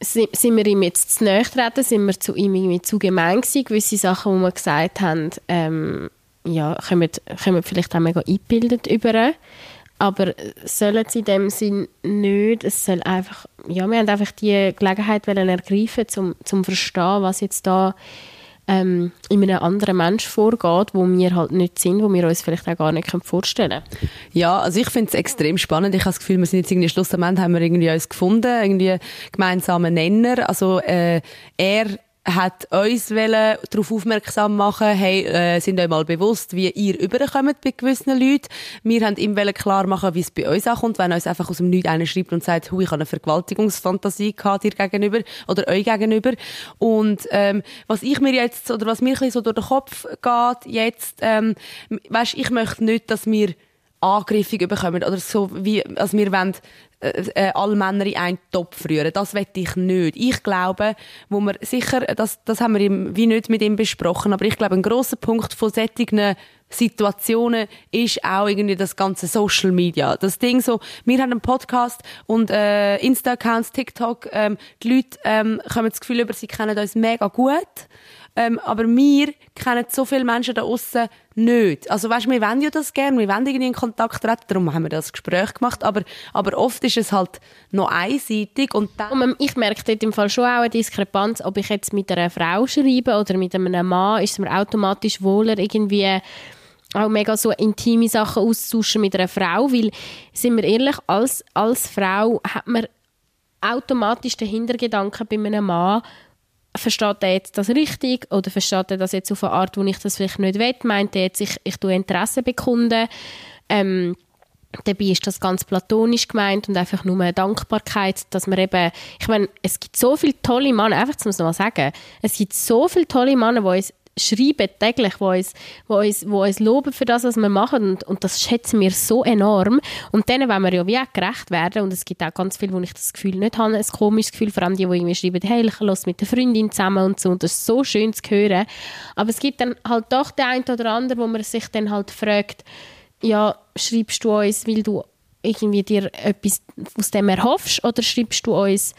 sind wir ihm jetzt zu nahe treten, sind wir zu ihm irgendwie zu gemein gewesen, gewisse Sachen, die wir gesagt haben, ähm, ja, kommen, kommen vielleicht auch mega eingebildet über. Aber sollen sie in dem Sinn nicht. Es soll einfach, ja, wir haben einfach die Gelegenheit ergreifen, um zu verstehen, was jetzt da ähm, in einem anderen Mensch vorgeht, wo wir halt nicht sind, wo wir uns vielleicht auch gar nicht vorstellen können. Ja, also ich finde es extrem spannend. Ich habe das Gefühl, wir sind jetzt irgendwie schlussendlich haben wir irgendwie uns gefunden, irgendwie gemeinsamen Nenner. Also äh, er hat uns darauf aufmerksam machen, hey, äh, sind euch mal bewusst, wie ihr überkommt bei gewissen Leuten. Wir haben ihm klar machen, wie es bei uns ankommt, wenn uns einfach aus dem Nichts einer schreibt und sagt, ich habe eine Vergewaltigungsfantasie gehabt dir gegenüber oder euch gegenüber. Und ähm, was ich mir jetzt, oder was mir so durch den Kopf geht jetzt, ähm, weißt, ich möchte nicht, dass wir Angriffe bekommen oder so wie, also wir wollen äh, äh, alle Männer in einen Topf rühren. Das will ich nicht. Ich glaube, wo wir sicher, das, das haben wir ihm, wie nicht mit ihm besprochen, aber ich glaube, ein großer Punkt von solchen Situationen ist auch irgendwie das ganze Social Media. Das Ding so, wir haben einen Podcast und äh, Insta-Accounts, TikTok, ähm, die Leute ähm, kommen das Gefühl über, sie kennen uns mega gut. Ähm, aber wir kennen so viele Menschen da außen nicht. Also weißt, wir wollen ja das gerne, wir wollen irgendwie in Kontakt treten, darum haben wir das Gespräch gemacht, aber, aber oft ist es halt noch einseitig und dann... Und ich merke dort im Fall schon auch eine Diskrepanz, ob ich jetzt mit einer Frau schreibe oder mit einem Mann, ist es mir automatisch wohler irgendwie auch mega so intime Sachen auszutauschen mit einer Frau, weil, sind wir ehrlich, als, als Frau hat man automatisch den Hintergedanken bei einem Mann, versteht er jetzt das richtig oder versteht er das jetzt auf eine Art, wo ich das vielleicht nicht will? Meint er jetzt, ich, ich tue Interesse bekunden? Ähm, dabei ist das ganz platonisch gemeint und einfach nur eine Dankbarkeit, dass man eben, ich meine, es gibt so viele tolle Männer, einfach zu mal sagen, es gibt so viele tolle Männer, die uns schreiben täglich, wo uns, wo uns, wo uns loben für das, was wir machen. Und, und das schätzen wir so enorm. Und denen wollen wir ja wie auch gerecht werden. Und es gibt auch ganz viele, wo ich das Gefühl nicht habe, ein komisches Gefühl, vor allem die, die irgendwie schreiben, hey, ich los mit der Freundin zusammen und so. Und das ist so schön zu hören, aber es gibt dann halt doch den einen oder anderen, wo man sich dann halt fragt, ja, schreibst du uns, weil du irgendwie dir etwas aus dem erhoffst? Oder schreibst du uns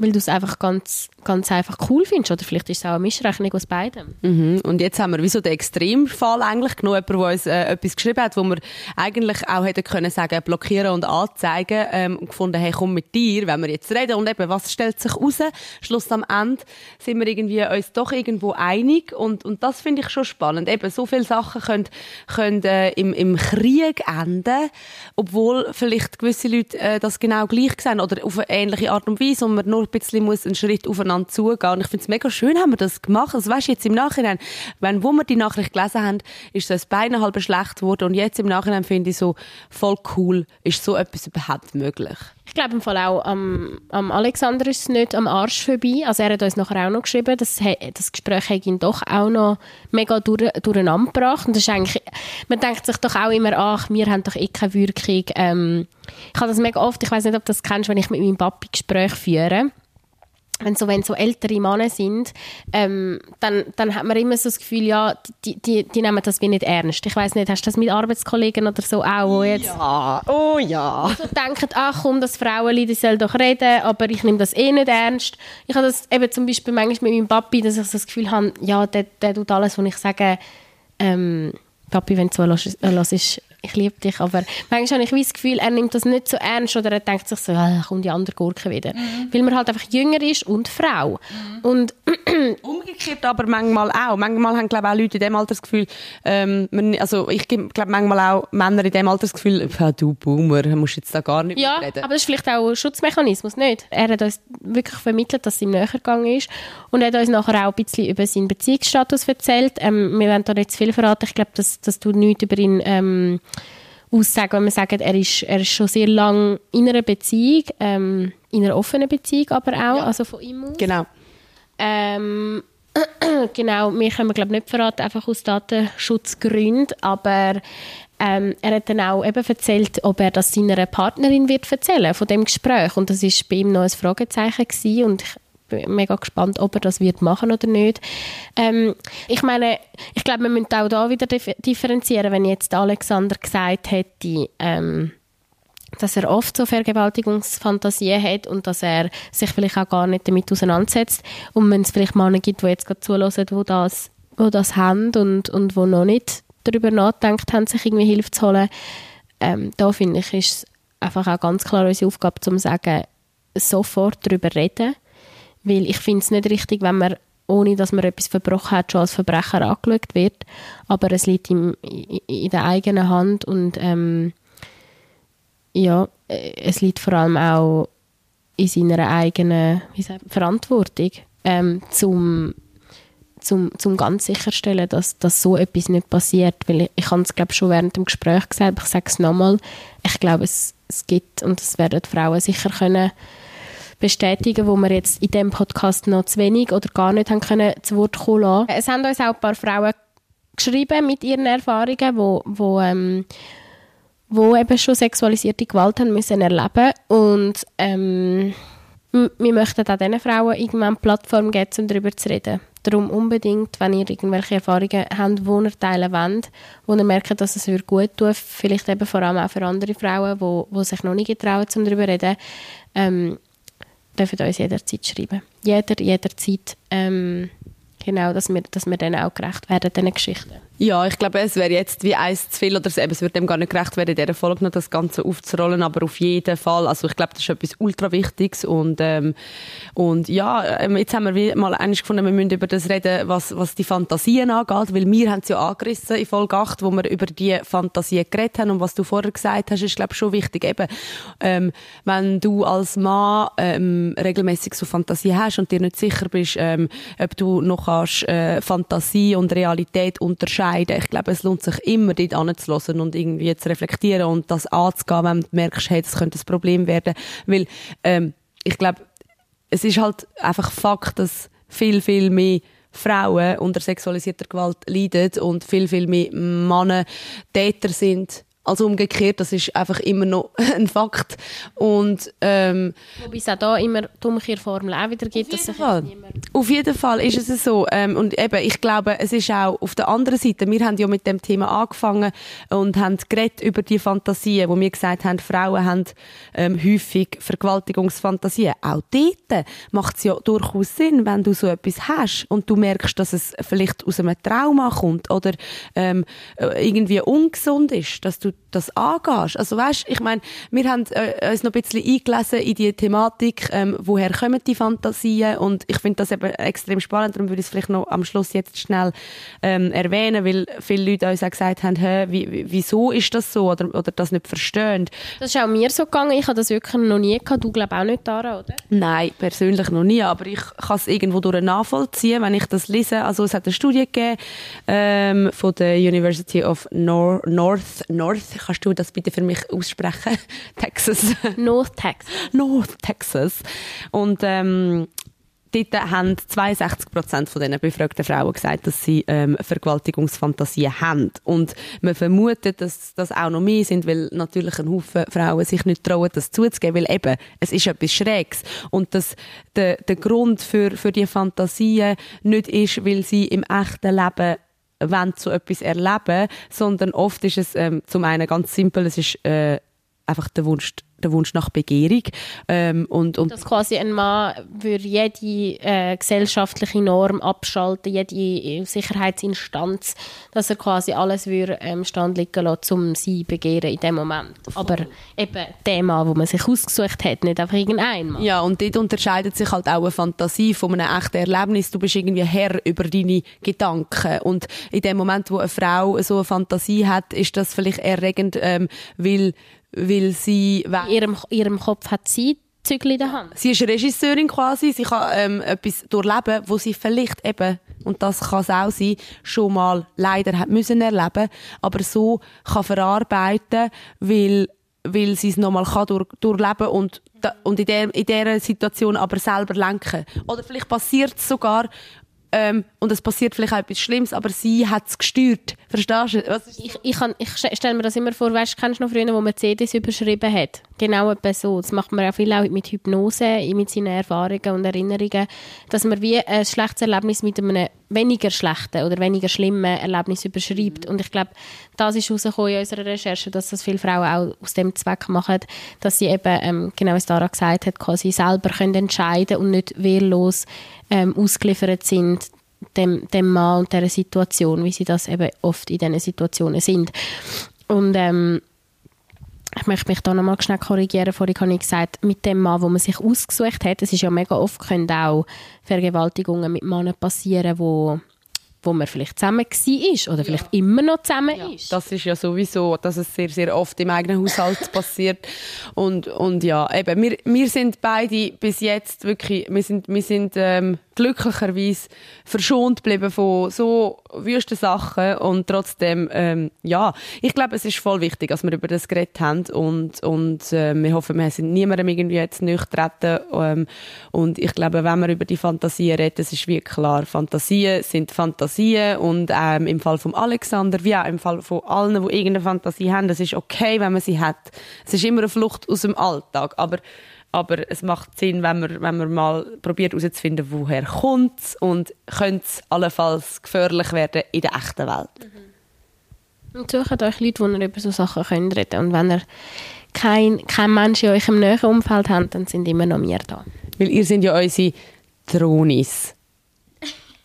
weil du es einfach ganz, ganz einfach cool findest. Oder vielleicht ist es auch eine Mischrechnung aus beidem. Mhm. Und jetzt haben wir wie so den Extremfall eigentlich genommen, jemand, der uns äh, etwas geschrieben hat, wo wir eigentlich auch hätten können sagen, blockieren und anzeigen ähm, und gefunden, hey, komm mit dir, wenn wir jetzt reden. Und eben, was stellt sich raus? Schluss am Ende sind wir irgendwie uns doch irgendwo einig und, und das finde ich schon spannend. Eben, so viele Sachen können, können äh, im, im Krieg enden, obwohl vielleicht gewisse Leute äh, das genau gleich sehen oder auf eine ähnliche Art und Weise und man nur ein bisschen muss einen Schritt aufeinander zugehen. Und ich finde es mega schön, haben wir das gemacht. Also weißt, jetzt im Nachhinein, wenn, wo wir die Nachricht gelesen haben, ist so ein Bein halb schlecht geworden. Und jetzt im Nachhinein finde ich so voll cool, ist so etwas überhaupt möglich. Ich glaube im Fall auch, am, am Alexander ist es nicht am Arsch vorbei. Also er hat uns nachher auch noch geschrieben, dass das Gespräch hat ihn doch auch noch mega durch, durcheinander gebracht. Und das ist eigentlich, man denkt sich doch auch immer, ach, wir haben doch eh keine Wirkung. Ähm, ich habe das mega oft, ich weiß nicht, ob du das kennst, wenn ich mit meinem Papi Gespräch führe wenn so, wenn so ältere Männer sind, ähm, dann, dann hat man immer so das Gefühl, ja, die, die, die nehmen das wie nicht ernst. Ich weiß nicht, hast du das mit Arbeitskollegen oder so auch, wo jetzt Ja, oh ja. so denken, ach komm, das Frauenlied, die soll doch reden, aber ich nehme das eh nicht ernst. Ich habe das eben zum Beispiel manchmal mit meinem Papi, dass ich so das Gefühl habe, ja, der, der tut alles, was ich sage, ähm, Papi, wenn du so hörst, ich liebe dich, aber manchmal habe ich das Gefühl, er nimmt das nicht so ernst oder er denkt sich so, ah, kommt die andere Gurke wieder. Mhm. Weil man halt einfach jünger ist und Frau. Mhm. Und Umgekehrt aber manchmal auch. Manchmal haben, glaube ich, auch Leute in dem Alter das Gefühl, ähm, man, also ich glaube manchmal auch Männer in dem Alter das Gefühl, ja, du Boomer, musst jetzt da gar nicht ja, reden. aber das ist vielleicht auch ein Schutzmechanismus, nicht? Er hat uns wirklich vermittelt, dass es ihm näher gegangen ist und er hat uns nachher auch ein bisschen über seinen Beziehungsstatus erzählt. Ähm, wir werden da nicht zu viel verraten. Ich glaube, dass, dass du nichts über ihn ähm, aussagen, wenn wir sagen, er ist, er ist schon sehr lange in einer Beziehung, ähm, in einer offenen Beziehung aber auch, ja. also von ihm aus. Genau. Ähm, genau, wir können wir glaube nicht verraten, einfach aus Datenschutzgründen, aber ähm, er hat dann auch eben erzählt, ob er das seiner Partnerin wird erzählen von dem Gespräch und das ist bei ihm noch ein Fragezeichen gewesen und ich bin mega gespannt, ob er das wird machen oder nicht. Ähm, ich meine, ich glaube, wir müssen auch da wieder differenzieren, wenn jetzt Alexander gesagt hätte, ähm, dass er oft so Vergewaltigungsfantasien hat und dass er sich vielleicht auch gar nicht damit auseinandersetzt. Und wenn es vielleicht Männer gibt, die jetzt gerade zulassen, die das, die das haben und, und die noch nicht darüber nachdenkt haben, sich irgendwie Hilfe zu holen, ähm, da finde ich, ist es einfach auch ganz klar unsere Aufgabe, zu sagen, sofort darüber reden weil ich finde es nicht richtig, wenn man ohne dass man etwas verbrochen hat, schon als Verbrecher angeschaut wird. Aber es liegt ihm in der eigenen Hand und ähm, ja, es liegt vor allem auch in seiner eigenen sagt, Verantwortung. ähm, zum zum, zum ganz sicherstellen, dass, dass so etwas nicht passiert. Weil ich, ich habe es, glaube schon während dem Gespräch gesagt, aber ich sage es nochmal, ich glaube, es, es gibt, und das werden die Frauen sicher können bestätigen, wo wir jetzt in diesem Podcast noch zu wenig oder gar nicht haben können zu Wort kommen lassen. Es haben uns auch ein paar Frauen geschrieben mit ihren Erfahrungen, wo, wo, ähm, wo eben schon sexualisierte Gewalt haben müssen erleben und ähm, wir möchten auch diesen Frauen irgendwann eine Plattform geben, um darüber zu reden. Darum unbedingt, wenn ihr irgendwelche Erfahrungen habt, die ihr teilen wollt, wo ihr merkt, dass es euch gut tut, vielleicht eben vor allem auch für andere Frauen, die, die sich noch nicht getrauen, um darüber zu reden, ähm, dürfen uns jederzeit schreiben. Jeder, jederzeit. Ähm, genau, dass wir, dass wir dann auch gerecht werden, diesen Geschichten. Ja, ich glaube, es wäre jetzt wie eins zu viel oder es wird dem gar nicht gerecht werden, in dieser Folge noch das Ganze aufzurollen, aber auf jeden Fall, also ich glaube, das ist etwas ultra Wichtiges und, ähm, und ja, ähm, jetzt haben wir mal eigentlich gefunden, wir müssen über das reden, was, was die Fantasien angeht, weil wir haben es ja angerissen in Folge 8, wo wir über die Fantasien geredet haben und was du vorher gesagt hast, ist glaube ich schon wichtig, eben, ähm, wenn du als Mann ähm, regelmäßig so Fantasien hast und dir nicht sicher bist, ähm, ob du noch kannst, äh, Fantasie und Realität unterscheiden entscheiden. Ich glaube, es lohnt sich immer, dort anzuhören und irgendwie zu reflektieren und das anzugehen, wenn du merkst, hey, das könnte ein Problem werden. Weil, ähm, ich glaube, es ist halt einfach Fakt, dass viel, viel mehr Frauen unter sexualisierter Gewalt leiden und viel, viel mehr Männer Täter sind also umgekehrt, das ist einfach immer noch ein Fakt. Und, ähm, Wobei es auch da immer die Umkehrformel auch wieder gibt. Auf jeden, Fall. auf jeden Fall ist es so. Ähm, und eben, ich glaube, es ist auch auf der anderen Seite, wir haben ja mit dem Thema angefangen und haben geredet über die Fantasien, wo wir gesagt haben, Frauen haben ähm, häufig Vergewaltigungsfantasien. Auch dort macht es ja durchaus Sinn, wenn du so etwas hast und du merkst, dass es vielleicht aus einem Trauma kommt oder ähm, äh, irgendwie ungesund ist, dass du das angehst. Also weißt, ich meine, wir haben äh, uns noch ein bisschen eingelesen in die Thematik, ähm, woher kommen die Fantasien und ich finde das eben extrem spannend, darum würde ich es vielleicht noch am Schluss jetzt schnell ähm, erwähnen, weil viele Leute uns auch gesagt haben, Hä, wie, wieso ist das so oder, oder das nicht verstehen. Das ist auch mir so gegangen, ich habe das wirklich noch nie gehabt, du glaube auch nicht daran, oder? Nein, persönlich noch nie, aber ich kann es irgendwo durch nachvollziehen, wenn ich das lese. Also es hat eine Studie gegeben ähm, von der University of Nor North, North North, kannst du das bitte für mich aussprechen? Texas. North Texas. North Texas. Und ähm, dort haben 62 Prozent von den befragten Frauen gesagt, dass sie ähm, Vergewaltigungsfantasien haben. Und man vermutet, dass das auch noch mehr sind, weil natürlich ein Haufen Frauen sich nicht trauen, das zuzugeben, weil eben, es ist etwas Schräges. Und dass der, der Grund für, für die Fantasien nicht ist, weil sie im echten Leben wollen so etwas erleben, sondern oft ist es ähm, zum einen ganz simpel, es ist äh, einfach der Wunsch der Wunsch nach Begehrung. Ähm, und, und Dass quasi ein Mann würde jede äh, gesellschaftliche Norm abschalten, jede äh, Sicherheitsinstanz, dass er quasi alles würde ähm, stand liegen lassen, um sie begehren in dem Moment. Aber eben der Mann, wo man sich ausgesucht hat, nicht einfach irgendein Mann. Ja, und dort unterscheidet sich halt auch eine Fantasie von einem echten Erlebnis. Du bist irgendwie Herr über deine Gedanken. Und in dem Moment, wo eine Frau so eine Fantasie hat, ist das vielleicht erregend, ähm, weil weil sie... In ihrem, ihrem Kopf hat sie Zügel in der Hand. Sie ist Regisseurin quasi, sie kann ähm, etwas durchleben, wo sie vielleicht eben, und das kann es auch sein, schon mal leider hat müssen erleben, aber so kann verarbeiten, weil, weil sie es nochmal kann durch, durchleben und und in der, in dieser Situation aber selber lenken. Oder vielleicht passiert es sogar ähm, und es passiert vielleicht auch etwas Schlimmes, aber sie hat es gesteuert. Verstehst du? Was ich ich, ich stelle mir das immer vor, weißt, kennst du noch früher, wo man CDs überschrieben hat? Genau etwa so. Das macht man ja viel auch mit Hypnose, mit seinen Erfahrungen und Erinnerungen, dass man wie ein schlechtes Erlebnis mit einem weniger schlechten oder weniger schlimmen Erlebnis überschreibt. Mhm. Und ich glaube, das ist herausgekommen in unserer Recherche, dass das viele Frauen auch aus dem Zweck machen, dass sie eben, ähm, genau wie Dara gesagt hat, quasi selber können entscheiden und nicht wehrlos ähm, ausgeliefert sind dem, dem Mann und dieser Situation, wie sie das eben oft in diesen Situationen sind. Und ähm, ich möchte mich da nochmal schnell korrigieren. Vorhin habe ich gesagt, mit dem Mann, wo man sich ausgesucht hat, es ist ja mega oft, können auch Vergewaltigungen mit Männern passieren, wo wo man vielleicht zusammen war oder vielleicht ja. immer noch zusammen ja. ist. Das ist ja sowieso, dass es sehr, sehr oft im eigenen Haushalt passiert. Und, und ja, eben, wir, wir sind beide bis jetzt wirklich, wir sind, wir sind ähm, glücklicherweise verschont geblieben von so wüsten Sachen und trotzdem, ähm, ja, ich glaube, es ist voll wichtig, dass wir über das geredet haben und, und äh, wir hoffen, wir sind niemandem irgendwie jetzt nicht treten ähm, und ich glaube, wenn wir über die Fantasien reden, das ist wie klar, Fantasien sind Fantasien und ähm, im Fall von Alexander, wie auch im Fall von allen, die irgendeine Fantasie haben, das ist okay, wenn man sie hat. Es ist immer eine Flucht aus dem Alltag, aber aber es macht Sinn, wenn man, wenn man mal probiert herauszufinden, woher kommt und könnte es allenfalls gefährlich werden in der echten Welt. Und sucht euch Leute, die ihr über so Sachen könnt reden Und wenn ihr kein, kein Mensch in eurem näheren Umfeld habt, dann sind immer noch wir da. Weil ihr sind ja unsere Dronis.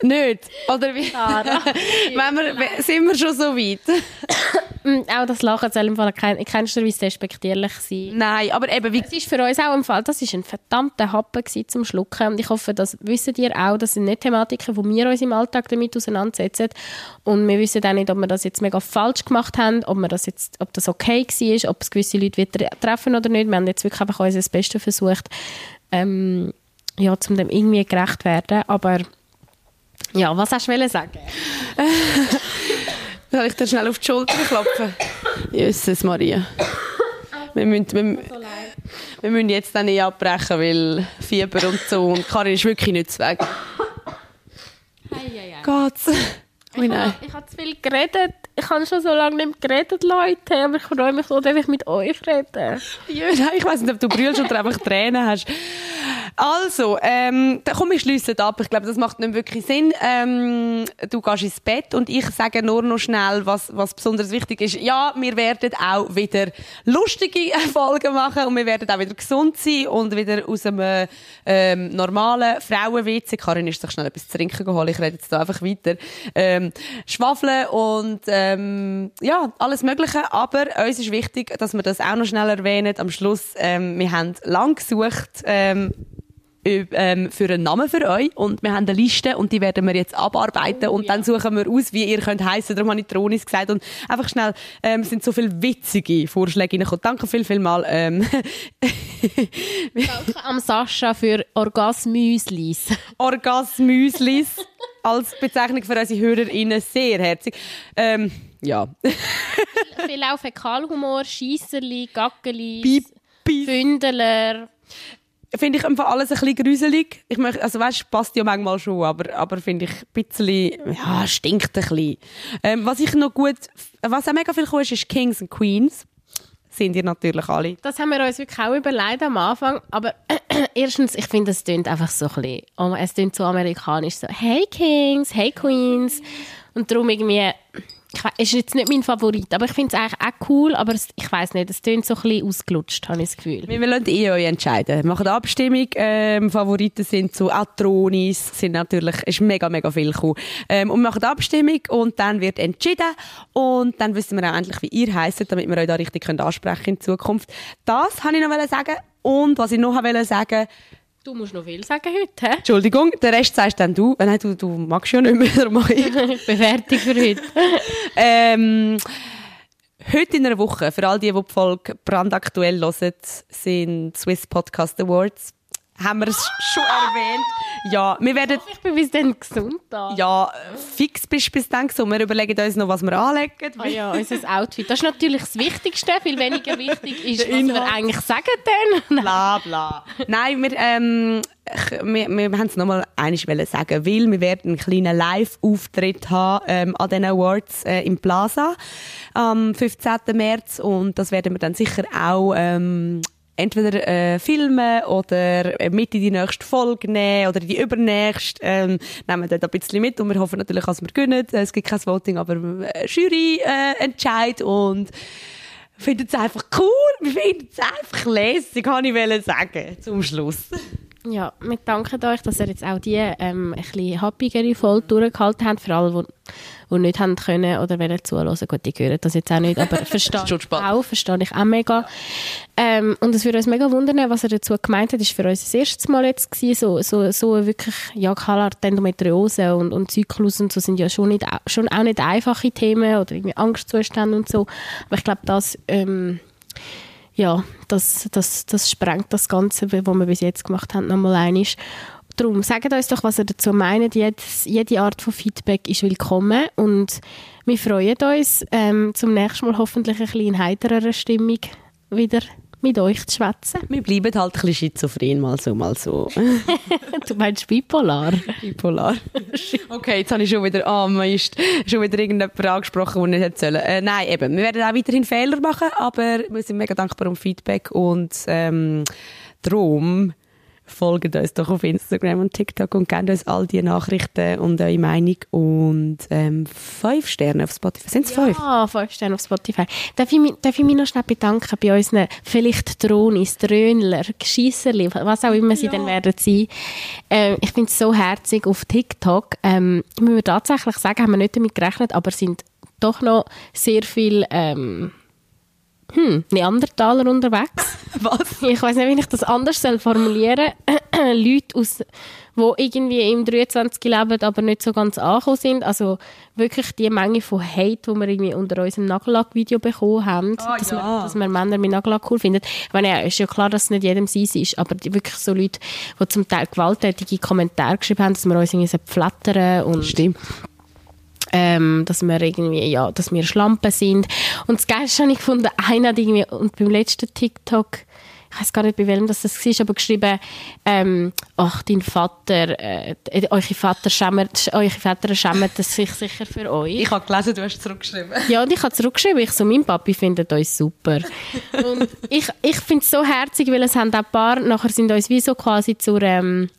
Nicht? Oder wie? wenn wir, sind wir schon so weit? Auch das Lachen soll im Fall kein, in keinster Weise despektierlich sein. Nein, aber eben, wie, Es ist für uns auch im Fall, das ist ein verdammter Happen zum Schlucken und ich hoffe, das wisst ihr auch, das sind nicht Thematiken, wo wir uns im Alltag damit auseinandersetzen und wir wissen auch nicht, ob wir das jetzt mega falsch gemacht haben, ob, wir das jetzt, ob das okay war, ob es gewisse Leute wieder treffen oder nicht. Wir haben jetzt wirklich einfach unser Bestes versucht, ähm, ja, um dem irgendwie gerecht zu werden, aber ja, was hast du wollen sagen? soll ich dir schnell auf die Schulter klopfen? Jesus Maria. Wir müssen, wir, wir müssen jetzt dann nicht abbrechen, weil Fieber und so und Karin ist wirklich nicht zu weg. Geht's? Oh. Ich habe zu viel geredet. Ich habe schon so lange nicht geredet, Leute. Aber ich freue mich so, dass ich mit euch reden. Ja, ich weiß nicht, ob du brüllst oder einfach Tränen hast. Also, ähm, dann komm, wir schliessen ab. Ich glaube, das macht nicht wirklich Sinn. Ähm, du gehst ins Bett und ich sage nur noch schnell, was, was besonders wichtig ist. Ja, wir werden auch wieder lustige Folgen machen und wir werden auch wieder gesund sein und wieder aus einem ähm, normalen Frauenwitz. Karin ist sich schnell etwas zu trinken geholt. Ich rede jetzt da einfach weiter. Ähm, schwafeln und ähm, ja, alles Mögliche. Aber uns ist wichtig, dass wir das auch noch schnell erwähnen. Am Schluss, ähm, wir haben lang gesucht, ähm, für einen Namen für euch und wir haben eine Liste und die werden wir jetzt abarbeiten und dann suchen wir aus, wie ihr könnt heißen. Darum habe ich Tronis gesagt und einfach schnell ähm, es sind so viele witzige Vorschläge reingekommen. Danke viel, viel mal. Ähm, Danke am Sascha für Orgasmüslis. Orgasmüslis als Bezeichnung für unsere HörerInnen sehr herzig. Ähm, ja. Viel auch Fäkalhumor, Schiesserli, Gackeli, Pipi. Finde ich einfach alles ein bisschen gruselig. Ich möchte, also weißt, passt ja manchmal schon, aber, aber finde ich ein bisschen, ja, stinkt ein bisschen. Ähm, was ich noch gut, was auch mega viel cool ist, ist Kings and Queens. Sind ihr natürlich alle. Das haben wir uns wirklich auch überlegt am Anfang. Aber erstens, ich finde, es klingt einfach so ein bisschen, es klingt so amerikanisch, so «Hey Kings, hey Queens». Und darum irgendwie, ich ist jetzt nicht mein Favorit, aber ich finde es eigentlich auch cool, aber es, ich weiß nicht, es klingt so ein bisschen ausgelutscht, habe ich das Gefühl. Wir wollen eh euch entscheiden. Wir machen eine Abstimmung. Ähm, Favoriten sind so Atronis, sind natürlich, ist mega, mega viel gekommen. Ähm, und wir machen eine Abstimmung und dann wird entschieden. Und dann wissen wir auch endlich, wie ihr heisst, damit wir euch da richtig können ansprechen in Zukunft. Das wollte ich noch sagen. Und was ich noch wollte sagen, Du musst noch viel sagen heute, hä? Entschuldigung, den Rest sagst dann du. Äh, Nein, du, du magst ja nicht mehr, mache ich. ich bin fertig für heute. Ähm, heute in einer Woche, für all die, die die Folge brandaktuell hören, sind Swiss Podcast Awards. Haben wir es schon erwähnt? Ja, wir werden, Ich bin bis dann gesund da. ja, fix bis bis dann so. Wir überlegen uns noch, was wir anlegen. Ah ja, unser Outfit. Das ist natürlich das Wichtigste. Viel weniger wichtig ist, was wir eigentlich sagen dann. Bla, bla. Nein, wir, ähm, wir, wir haben es nochmal einig wollen sagen, weil wir werden einen kleinen Live-Auftritt haben ähm, an den Awards äh, im Plaza am 15. März und das werden wir dann sicher auch ähm, entweder äh, filmen oder äh, mit in die nächste Folge nehmen oder in die übernächste. Ähm, nehmen wir dort ein bisschen mit und wir hoffen natürlich, dass wir gewinnen. Es gibt kein Voting, aber äh, Jury äh, entscheidet und findet es einfach cool. Wir finden es einfach lässig, kann ich sagen, zum Schluss. Ja, wir danken euch, dass ihr jetzt auch die ähm, ein bisschen happigere Folge durchgehalten habt. Für alle, die, die nicht haben können oder wollen zuhören. Gut, die hören das jetzt auch nicht, aber verstehe ich auch, verstehe ich auch mega. Ähm, und es würde uns mega wundern, was er dazu gemeint hat. Das war für uns das erste Mal jetzt gewesen, so, so, so wirklich, ja, Kalar, Endometriose und, und Zyklus und so sind ja schon, nicht, schon auch nicht einfache Themen oder irgendwie Angstzustände und so. Aber ich glaube, das, ähm, ja, das, das, das sprengt das Ganze, was wir bis jetzt gemacht haben, nochmal einig. darum, sagt uns doch, was ihr dazu meint. Jedes, jede Art von Feedback ist willkommen und wir freuen uns, ähm, zum nächsten Mal hoffentlich ein bisschen in heiterer Stimmung wieder mit euch zu schwätzen. Wir bleiben halt ein bisschen schizophren, mal so, mal so. du meinst bipolar? Bipolar. okay, jetzt habe ich schon wieder, ah, oh, Mist, schon wieder irgendjemand angesprochen, der nicht hätte sollen. Äh, nein, eben, wir werden auch weiterhin Fehler machen, aber wir sind mega dankbar um Feedback und ähm, darum folgt uns doch auf Instagram und TikTok und gebt uns all die Nachrichten und eure Meinung und ähm, fünf Sterne auf Spotify. Sind es fünf? Ja, fünf Sterne auf Spotify. Darf ich, mich, darf ich mich noch schnell bedanken bei unseren vielleicht Drohnis, Dröhnler, Schiesserli, was auch immer sie ja. dann werden sein. Ähm, ich finde es so herzig auf TikTok. Ähm, müssen wir tatsächlich sagen, haben wir nicht damit gerechnet, aber sind doch noch sehr viel ähm, hm, Neandertaler unterwegs. Was? Ich weiß nicht, wie ich das anders soll formulieren soll. Leute, aus, die irgendwie im 23 leben, aber nicht so ganz angekommen sind. Also wirklich die Menge von Hate, die wir irgendwie unter unserem Nagellack-Video bekommen haben, oh, dass, ja. wir, dass wir Männer mit Nagellack cool finden. Ich meine, ja, ist ja klar, dass es nicht jedem sein ist, aber wirklich so Leute, die zum Teil gewalttätige Kommentare geschrieben haben, dass wir uns irgendwie so flattern und... Stimmt ähm, dass wir irgendwie, ja, dass wir Schlampen sind. Und das Geilste habe ich gefunden, einer hat irgendwie, und beim letzten TikTok, ich weiß gar nicht, bei welchem das war, aber geschrieben, ähm, ach, dein Vater, äh, eure Vater schämt, eure Väter schämen sich sicher für euch. Ich habe gelesen, du hast zurückgeschrieben. Ja, und ich habe zurückgeschrieben, ich so, mein Papi findet uns super. und ich, ich finde es so herzig, weil es haben auch ein paar, nachher sind uns wie so quasi zur, ähm,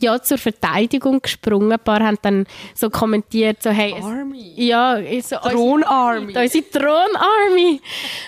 ja, zur Verteidigung gesprungen. Ein paar haben dann so kommentiert, so, hey, Army. ja, so Thron-Army. Unsere Thron-Army,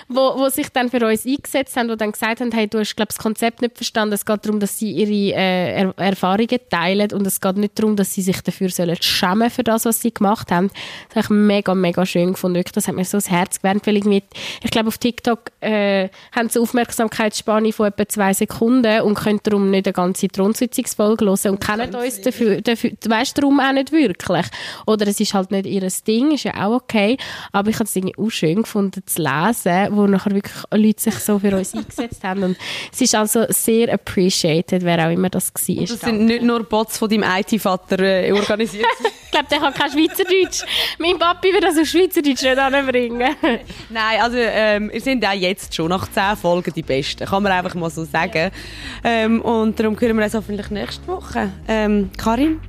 wo, wo sich dann für uns eingesetzt haben, wo dann gesagt haben, hey, du hast, glaube das Konzept nicht verstanden. Es geht darum, dass sie ihre äh, er Erfahrungen teilen und es geht nicht darum, dass sie sich dafür sollen schämen für das, was sie gemacht haben. Das habe ich mega, mega schön gefunden. Das hat mir so das Herz gewärmt, weil irgendwie, ich glaube, auf TikTok äh, haben sie Aufmerksamkeitsspanne von etwa zwei Sekunden und können darum nicht eine ganze Thronsitzungsfolge hören kennen uns dafür, dafür weißt darum auch nicht wirklich. Oder es ist halt nicht ihr Ding, ist ja auch okay. Aber ich habe es irgendwie auch schön gefunden zu lesen, wo nachher wirklich Leute sich so für uns eingesetzt haben. Und es ist also sehr appreciated, wer auch immer das war. Und das sind nicht nur Bots von deinem IT-Vater äh, organisiert. ich glaube, der hat kein Schweizerdeutsch. mein Papi wird also Schweizerdeutsch nicht anbringen. Nein, also ähm, wir sind auch jetzt schon nach zehn Folgen die Besten. Kann man einfach mal so sagen. Ähm, und darum hören wir uns hoffentlich nächste Woche. Ähm, Karin,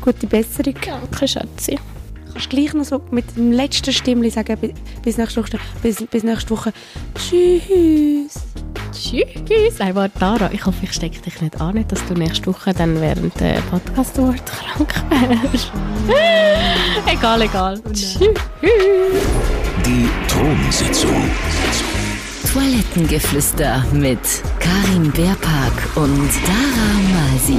gute Besserung. Danke, Schatzi. Kannst du gleich noch so mit dem letzten Stimmli sagen, bis nächste Woche, bis, bis nächste Woche. Tschüss. Tschüss. Ein Wort Tara. Ich hoffe, ich stecke dich nicht an, nicht, dass du nächste Woche dann während der podcast Award krank wärst. egal, egal. Tschüss. Die Thronsitzung. Toilettengeflüster mit Karin Beerpark und Dara Masi.